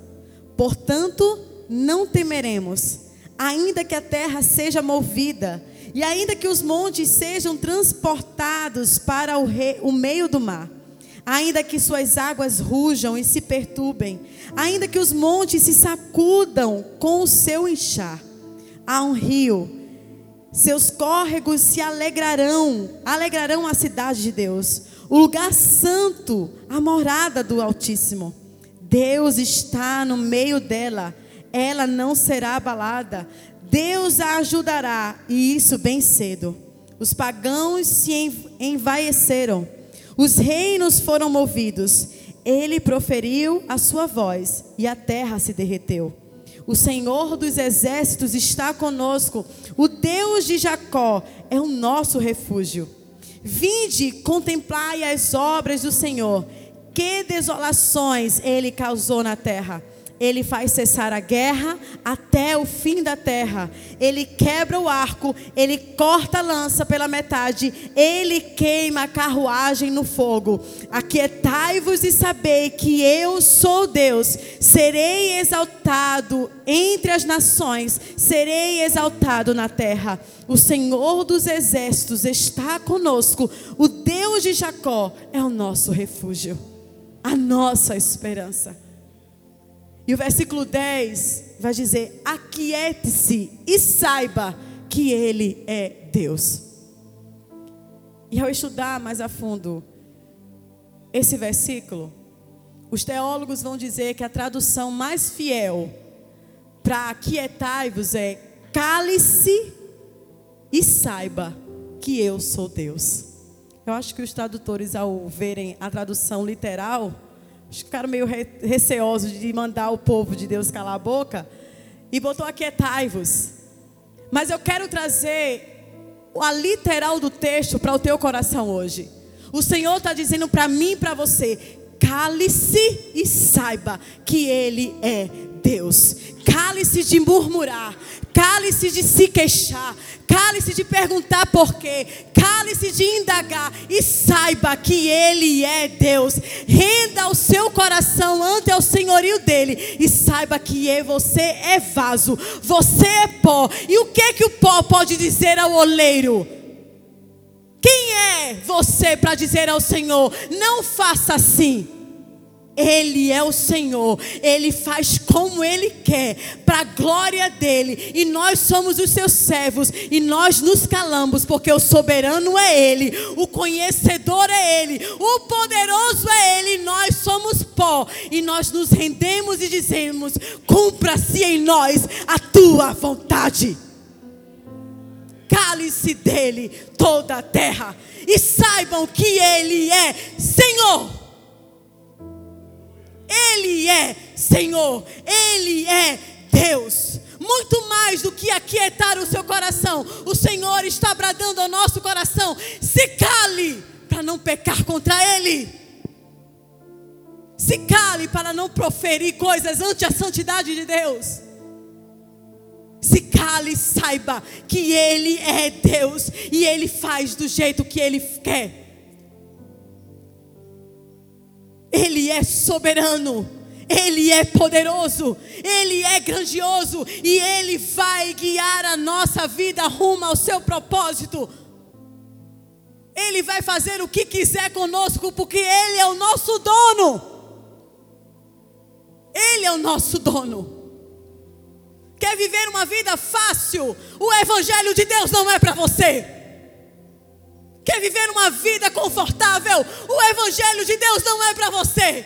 Portanto, não temeremos, ainda que a terra seja movida e ainda que os montes sejam transportados para o, re, o meio do mar ainda que suas águas rujam e se perturbem, ainda que os montes se sacudam com o seu inchar. Há um rio, seus córregos se alegrarão, alegrarão a cidade de Deus, o lugar santo, a morada do Altíssimo. Deus está no meio dela, ela não será abalada. Deus a ajudará, e isso bem cedo. Os pagãos se envaeceram os reinos foram movidos. Ele proferiu a sua voz e a terra se derreteu. O Senhor dos exércitos está conosco. O Deus de Jacó é o nosso refúgio. Vinde, contemplai as obras do Senhor. Que desolações ele causou na terra. Ele faz cessar a guerra até o fim da terra. Ele quebra o arco, ele corta a lança pela metade, ele queima a carruagem no fogo. Aquietai-vos e sabei que eu sou Deus. Serei exaltado entre as nações, serei exaltado na terra. O Senhor dos exércitos está conosco. O Deus de Jacó é o nosso refúgio, a nossa esperança. E o versículo 10 vai dizer: Aquiete-se e saiba que Ele é Deus. E ao estudar mais a fundo esse versículo, os teólogos vão dizer que a tradução mais fiel para aquietai-vos é: cale-se e saiba que eu sou Deus. Eu acho que os tradutores, ao verem a tradução literal, ficaram meio receosos de mandar o povo de Deus calar a boca e botou aquietai-vos. Mas eu quero trazer a literal do texto para o teu coração hoje. O Senhor está dizendo para mim e para você: cale-se e saiba que Ele é Deus. Cale-se de murmurar, cale-se de se queixar, cale-se de perguntar por quê, cale-se de indagar e saiba que Ele é Deus. Renda o seu coração ante o senhorio dele e saiba que você é vaso, você é pó. E o que que o pó pode dizer ao oleiro? Quem é você para dizer ao Senhor: não faça assim? Ele é o Senhor, Ele faz como Ele quer, para a glória dEle, e nós somos os seus servos, e nós nos calamos, porque o soberano é Ele, o conhecedor é Ele, o poderoso é Ele, e nós somos pó, e nós nos rendemos e dizemos: cumpra-se em nós a tua vontade. Cale-se dele toda a terra, e saibam que Ele é Senhor. Ele é Senhor, Ele é Deus. Muito mais do que aquietar o seu coração, o Senhor está bradando ao nosso coração: se cale para não pecar contra Ele. Se cale para não proferir coisas ante a santidade de Deus. Se cale e saiba que Ele é Deus e Ele faz do jeito que Ele quer. Ele é soberano. Ele é poderoso, Ele é grandioso e Ele vai guiar a nossa vida rumo ao seu propósito. Ele vai fazer o que quiser conosco, porque Ele é o nosso dono. Ele é o nosso dono. Quer viver uma vida fácil? O Evangelho de Deus não é para você. Quer viver uma vida confortável? O Evangelho de Deus não é para você.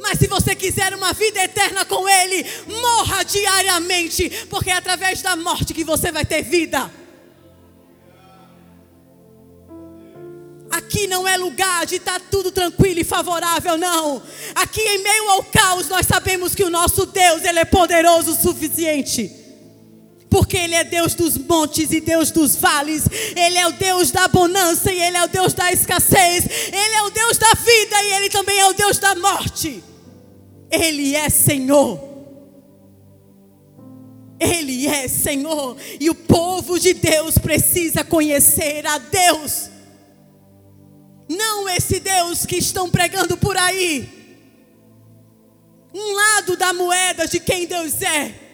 Mas se você quiser uma vida eterna com Ele, morra diariamente, porque é através da morte que você vai ter vida. Aqui não é lugar de estar tá tudo tranquilo e favorável, não. Aqui em meio ao caos, nós sabemos que o nosso Deus, Ele é poderoso o suficiente porque Ele é Deus dos montes e Deus dos vales, Ele é o Deus da bonança e Ele é o Deus da escassez, Ele é o Deus da vida e Ele também é o Deus da morte. Ele é Senhor. Ele é Senhor e o povo de Deus precisa conhecer a Deus. Não esse Deus que estão pregando por aí. Um lado da moeda de quem Deus é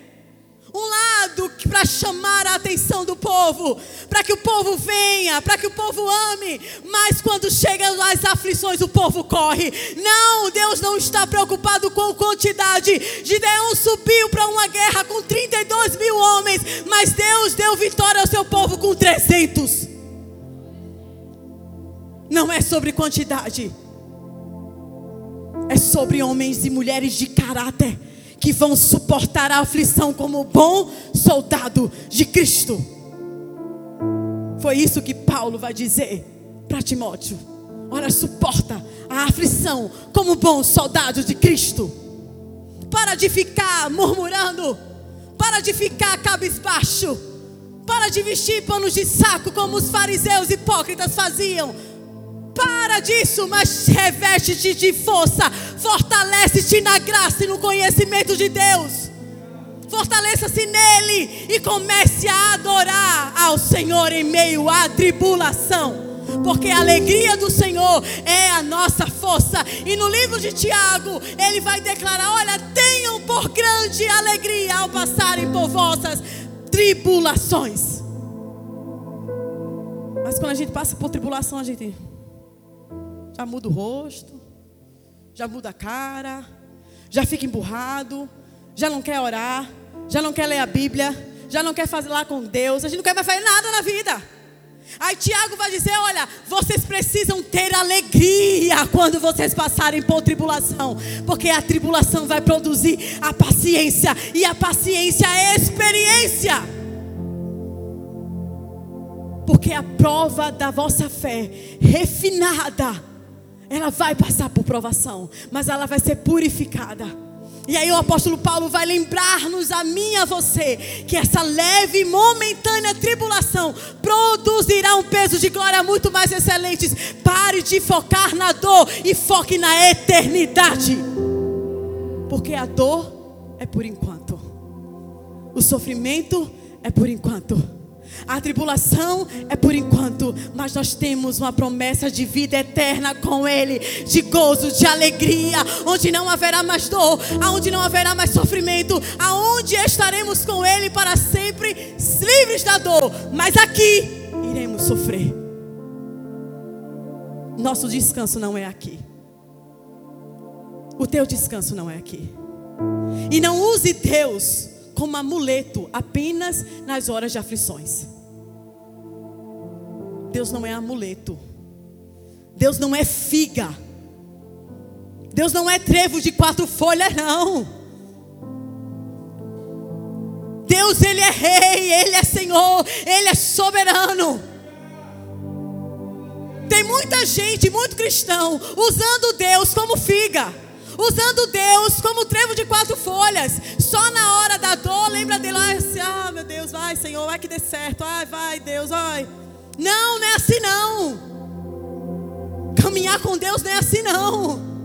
um lado para chamar a atenção do povo, para que o povo venha, para que o povo ame, mas quando chegam as aflições, o povo corre. Não, Deus não está preocupado com quantidade. Gideão subiu para uma guerra com 32 mil homens, mas Deus deu vitória ao seu povo com 300. Não é sobre quantidade, é sobre homens e mulheres de caráter que vão suportar a aflição como bom soldado de Cristo. Foi isso que Paulo vai dizer para Timóteo. Ora, suporta a aflição como bom soldado de Cristo. Para de ficar murmurando, para de ficar cabisbaixo, para de vestir panos de saco como os fariseus hipócritas faziam para disso, mas reveste-te de força, fortalece-te na graça e no conhecimento de Deus. Fortaleça-se nele e comece a adorar ao Senhor em meio à tribulação porque a alegria do Senhor é a nossa força. E no livro de Tiago, ele vai declarar: Olha, tenham por grande alegria ao passarem por vossas tribulações. Mas quando a gente passa por tribulação, a gente já muda o rosto, já muda a cara, já fica emburrado, já não quer orar, já não quer ler a Bíblia, já não quer fazer lá com Deus, a gente não quer mais fazer nada na vida. Aí Tiago vai dizer: Olha, vocês precisam ter alegria quando vocês passarem por tribulação, porque a tribulação vai produzir a paciência, e a paciência é experiência. Porque a prova da vossa fé refinada ela vai passar por provação, mas ela vai ser purificada. E aí o apóstolo Paulo vai lembrar-nos a mim e a você que essa leve e momentânea tribulação produzirá um peso de glória muito mais excelente. Pare de focar na dor e foque na eternidade. Porque a dor é por enquanto. O sofrimento é por enquanto. A tribulação é por enquanto, mas nós temos uma promessa de vida eterna com Ele, de gozo, de alegria, onde não haverá mais dor, aonde não haverá mais sofrimento, aonde estaremos com Ele para sempre, livres da dor. Mas aqui iremos sofrer. Nosso descanso não é aqui. O teu descanso não é aqui. E não use Deus como amuleto apenas nas horas de aflições. Deus não é amuleto. Deus não é figa. Deus não é trevo de quatro folhas, não. Deus, Ele é rei, Ele é Senhor, Ele é soberano. Tem muita gente, muito cristão, usando Deus como figa usando Deus como trevo de quatro folhas. Só na hora da dor, lembra dele, assim, ah, meu Deus, vai, Senhor, vai que dê certo. Ai, vai, Deus, vai. Não, não é assim não. Caminhar com Deus não é assim não.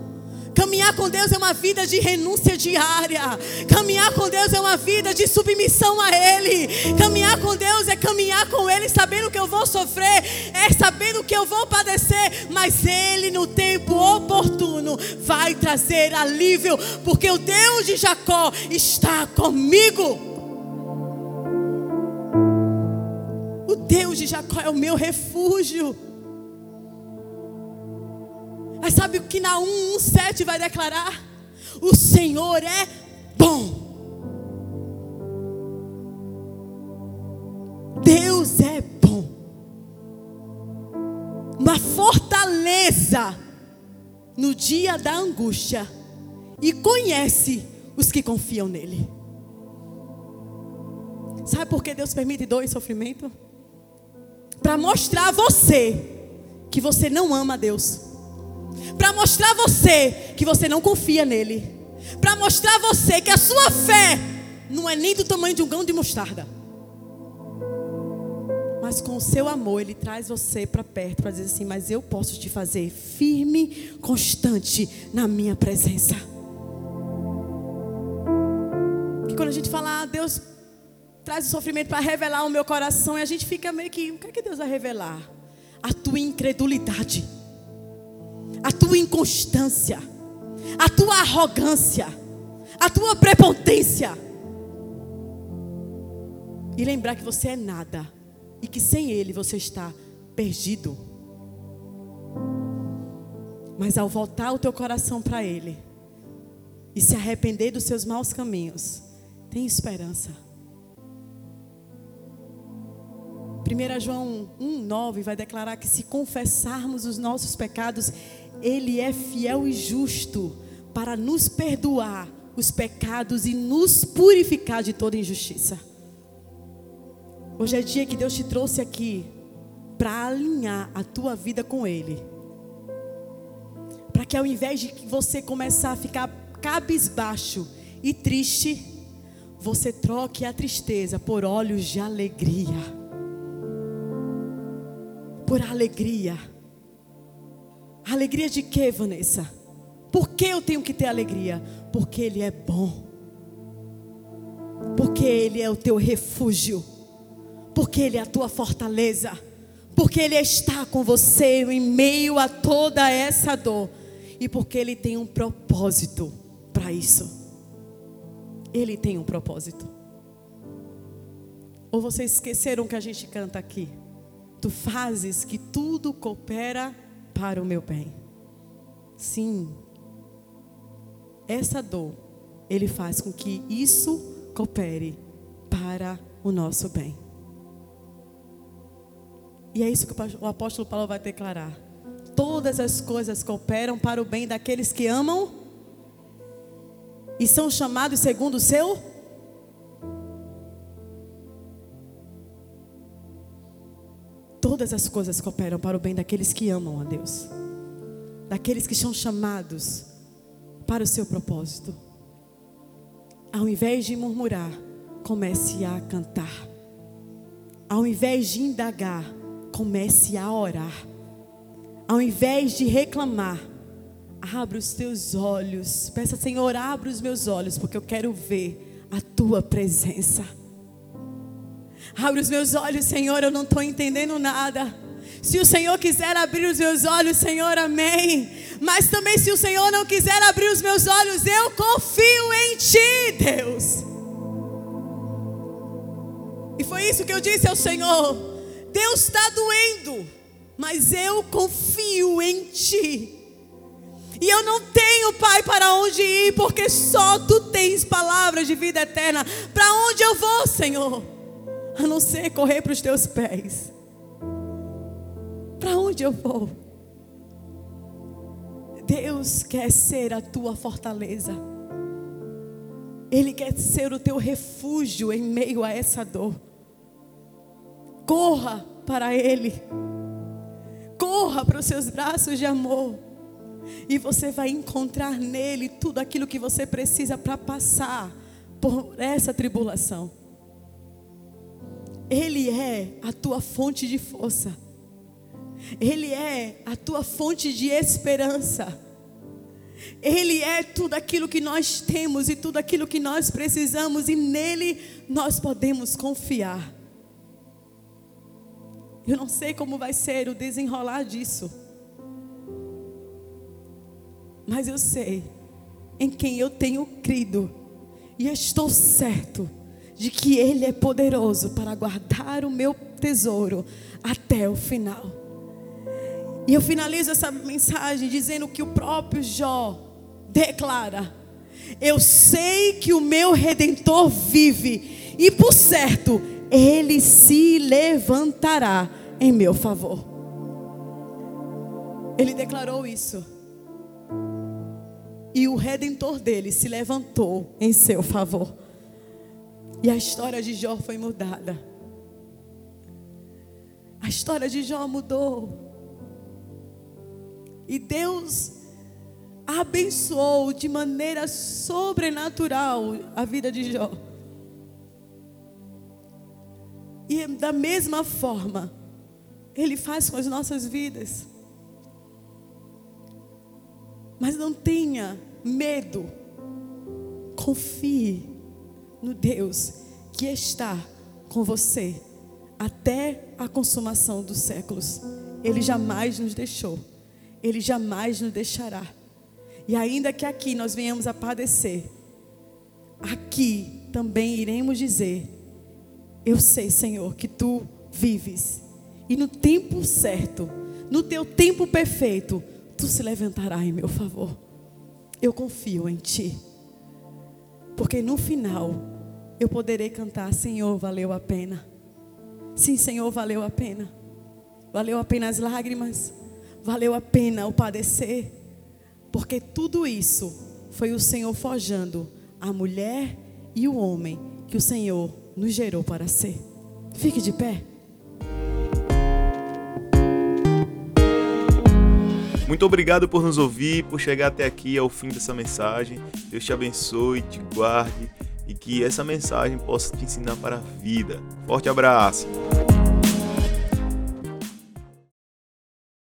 Caminhar com Deus é uma vida de renúncia diária. Caminhar com Deus é uma vida de submissão a Ele. Caminhar com Deus é caminhar com Ele sabendo que eu vou sofrer, é sabendo que eu vou padecer, mas Ele no tempo oportuno vai trazer alívio, porque o Deus de Jacó está comigo. O Deus de Jacó é o meu refúgio. Mas sabe o que na 1:7 vai declarar? O Senhor é bom. Deus é bom. Uma fortaleza no dia da angústia e conhece os que confiam nele. Sabe por que Deus permite dor e sofrimento? Para mostrar a você que você não ama a Deus para mostrar a você que você não confia nele, para mostrar a você que a sua fé não é nem do tamanho de um grão de mostarda. Mas com o seu amor, Ele traz você para perto para dizer assim: Mas eu posso te fazer firme, constante na minha presença. Que quando a gente fala, ah, Deus traz o sofrimento para revelar o meu coração, e a gente fica meio que: O que é que Deus vai revelar? A tua incredulidade a tua inconstância, a tua arrogância, a tua prepotência. E lembrar que você é nada e que sem Ele você está perdido. Mas ao voltar o teu coração para Ele e se arrepender dos seus maus caminhos, tem esperança. 1 João 1,9 vai declarar que se confessarmos os nossos pecados, ele é fiel e justo para nos perdoar os pecados e nos purificar de toda injustiça. Hoje é dia que Deus te trouxe aqui para alinhar a tua vida com Ele. Para que ao invés de você começar a ficar cabisbaixo e triste, você troque a tristeza por olhos de alegria. Por alegria. Alegria de quê, Vanessa? Por que eu tenho que ter alegria? Porque Ele é bom. Porque Ele é o teu refúgio. Porque Ele é a tua fortaleza. Porque Ele está com você em meio a toda essa dor. E porque Ele tem um propósito para isso. Ele tem um propósito. Ou vocês esqueceram que a gente canta aqui? Tu fazes que tudo coopera para o meu bem. Sim, essa dor, Ele faz com que isso coopere para o nosso bem. E é isso que o apóstolo Paulo vai declarar. Todas as coisas cooperam para o bem daqueles que amam e são chamados segundo o seu Todas as coisas cooperam para o bem daqueles que amam a Deus, daqueles que são chamados para o seu propósito. ao invés de murmurar, comece a cantar. Ao invés de indagar, comece a orar. Ao invés de reclamar, abra os teus olhos. Peça, Senhor, abra os meus olhos, porque eu quero ver a tua presença. Abre os meus olhos, Senhor, eu não estou entendendo nada. Se o Senhor quiser abrir os meus olhos, Senhor, amém. Mas também, se o Senhor não quiser abrir os meus olhos, eu confio em Ti, Deus. E foi isso que eu disse ao Senhor: Deus está doendo, mas eu confio em Ti. E eu não tenho, Pai, para onde ir, porque só Tu tens palavras de vida eterna. Para onde eu vou, Senhor? A não ser correr para os Teus pés. Para onde eu vou? Deus quer ser a tua fortaleza. Ele quer ser o teu refúgio em meio a essa dor. Corra para Ele. Corra para os seus braços de amor. E você vai encontrar nele tudo aquilo que você precisa para passar por essa tribulação. Ele é a tua fonte de força. Ele é a tua fonte de esperança. Ele é tudo aquilo que nós temos e tudo aquilo que nós precisamos, e nele nós podemos confiar. Eu não sei como vai ser o desenrolar disso, mas eu sei em quem eu tenho crido, e estou certo de que Ele é poderoso para guardar o meu tesouro até o final. E eu finalizo essa mensagem dizendo que o próprio Jó declara: Eu sei que o meu redentor vive, e por certo, ele se levantará em meu favor. Ele declarou isso. E o redentor dele se levantou em seu favor. E a história de Jó foi mudada. A história de Jó mudou. E Deus abençoou de maneira sobrenatural a vida de Jó. E da mesma forma, Ele faz com as nossas vidas. Mas não tenha medo. Confie no Deus que está com você até a consumação dos séculos. Ele jamais nos deixou. Ele jamais nos deixará. E ainda que aqui nós venhamos a padecer, aqui também iremos dizer: Eu sei, Senhor, que tu vives, e no tempo certo, no teu tempo perfeito, tu se levantarás em meu favor. Eu confio em ti, porque no final eu poderei cantar: Senhor, valeu a pena. Sim, Senhor, valeu a pena. Valeu a pena as lágrimas valeu a pena o padecer, porque tudo isso foi o Senhor forjando a mulher e o homem que o Senhor nos gerou para ser. Fique de pé. Muito obrigado por nos ouvir, por chegar até aqui ao fim dessa mensagem. Deus te abençoe, te guarde e que essa mensagem possa te ensinar para a vida. Forte abraço.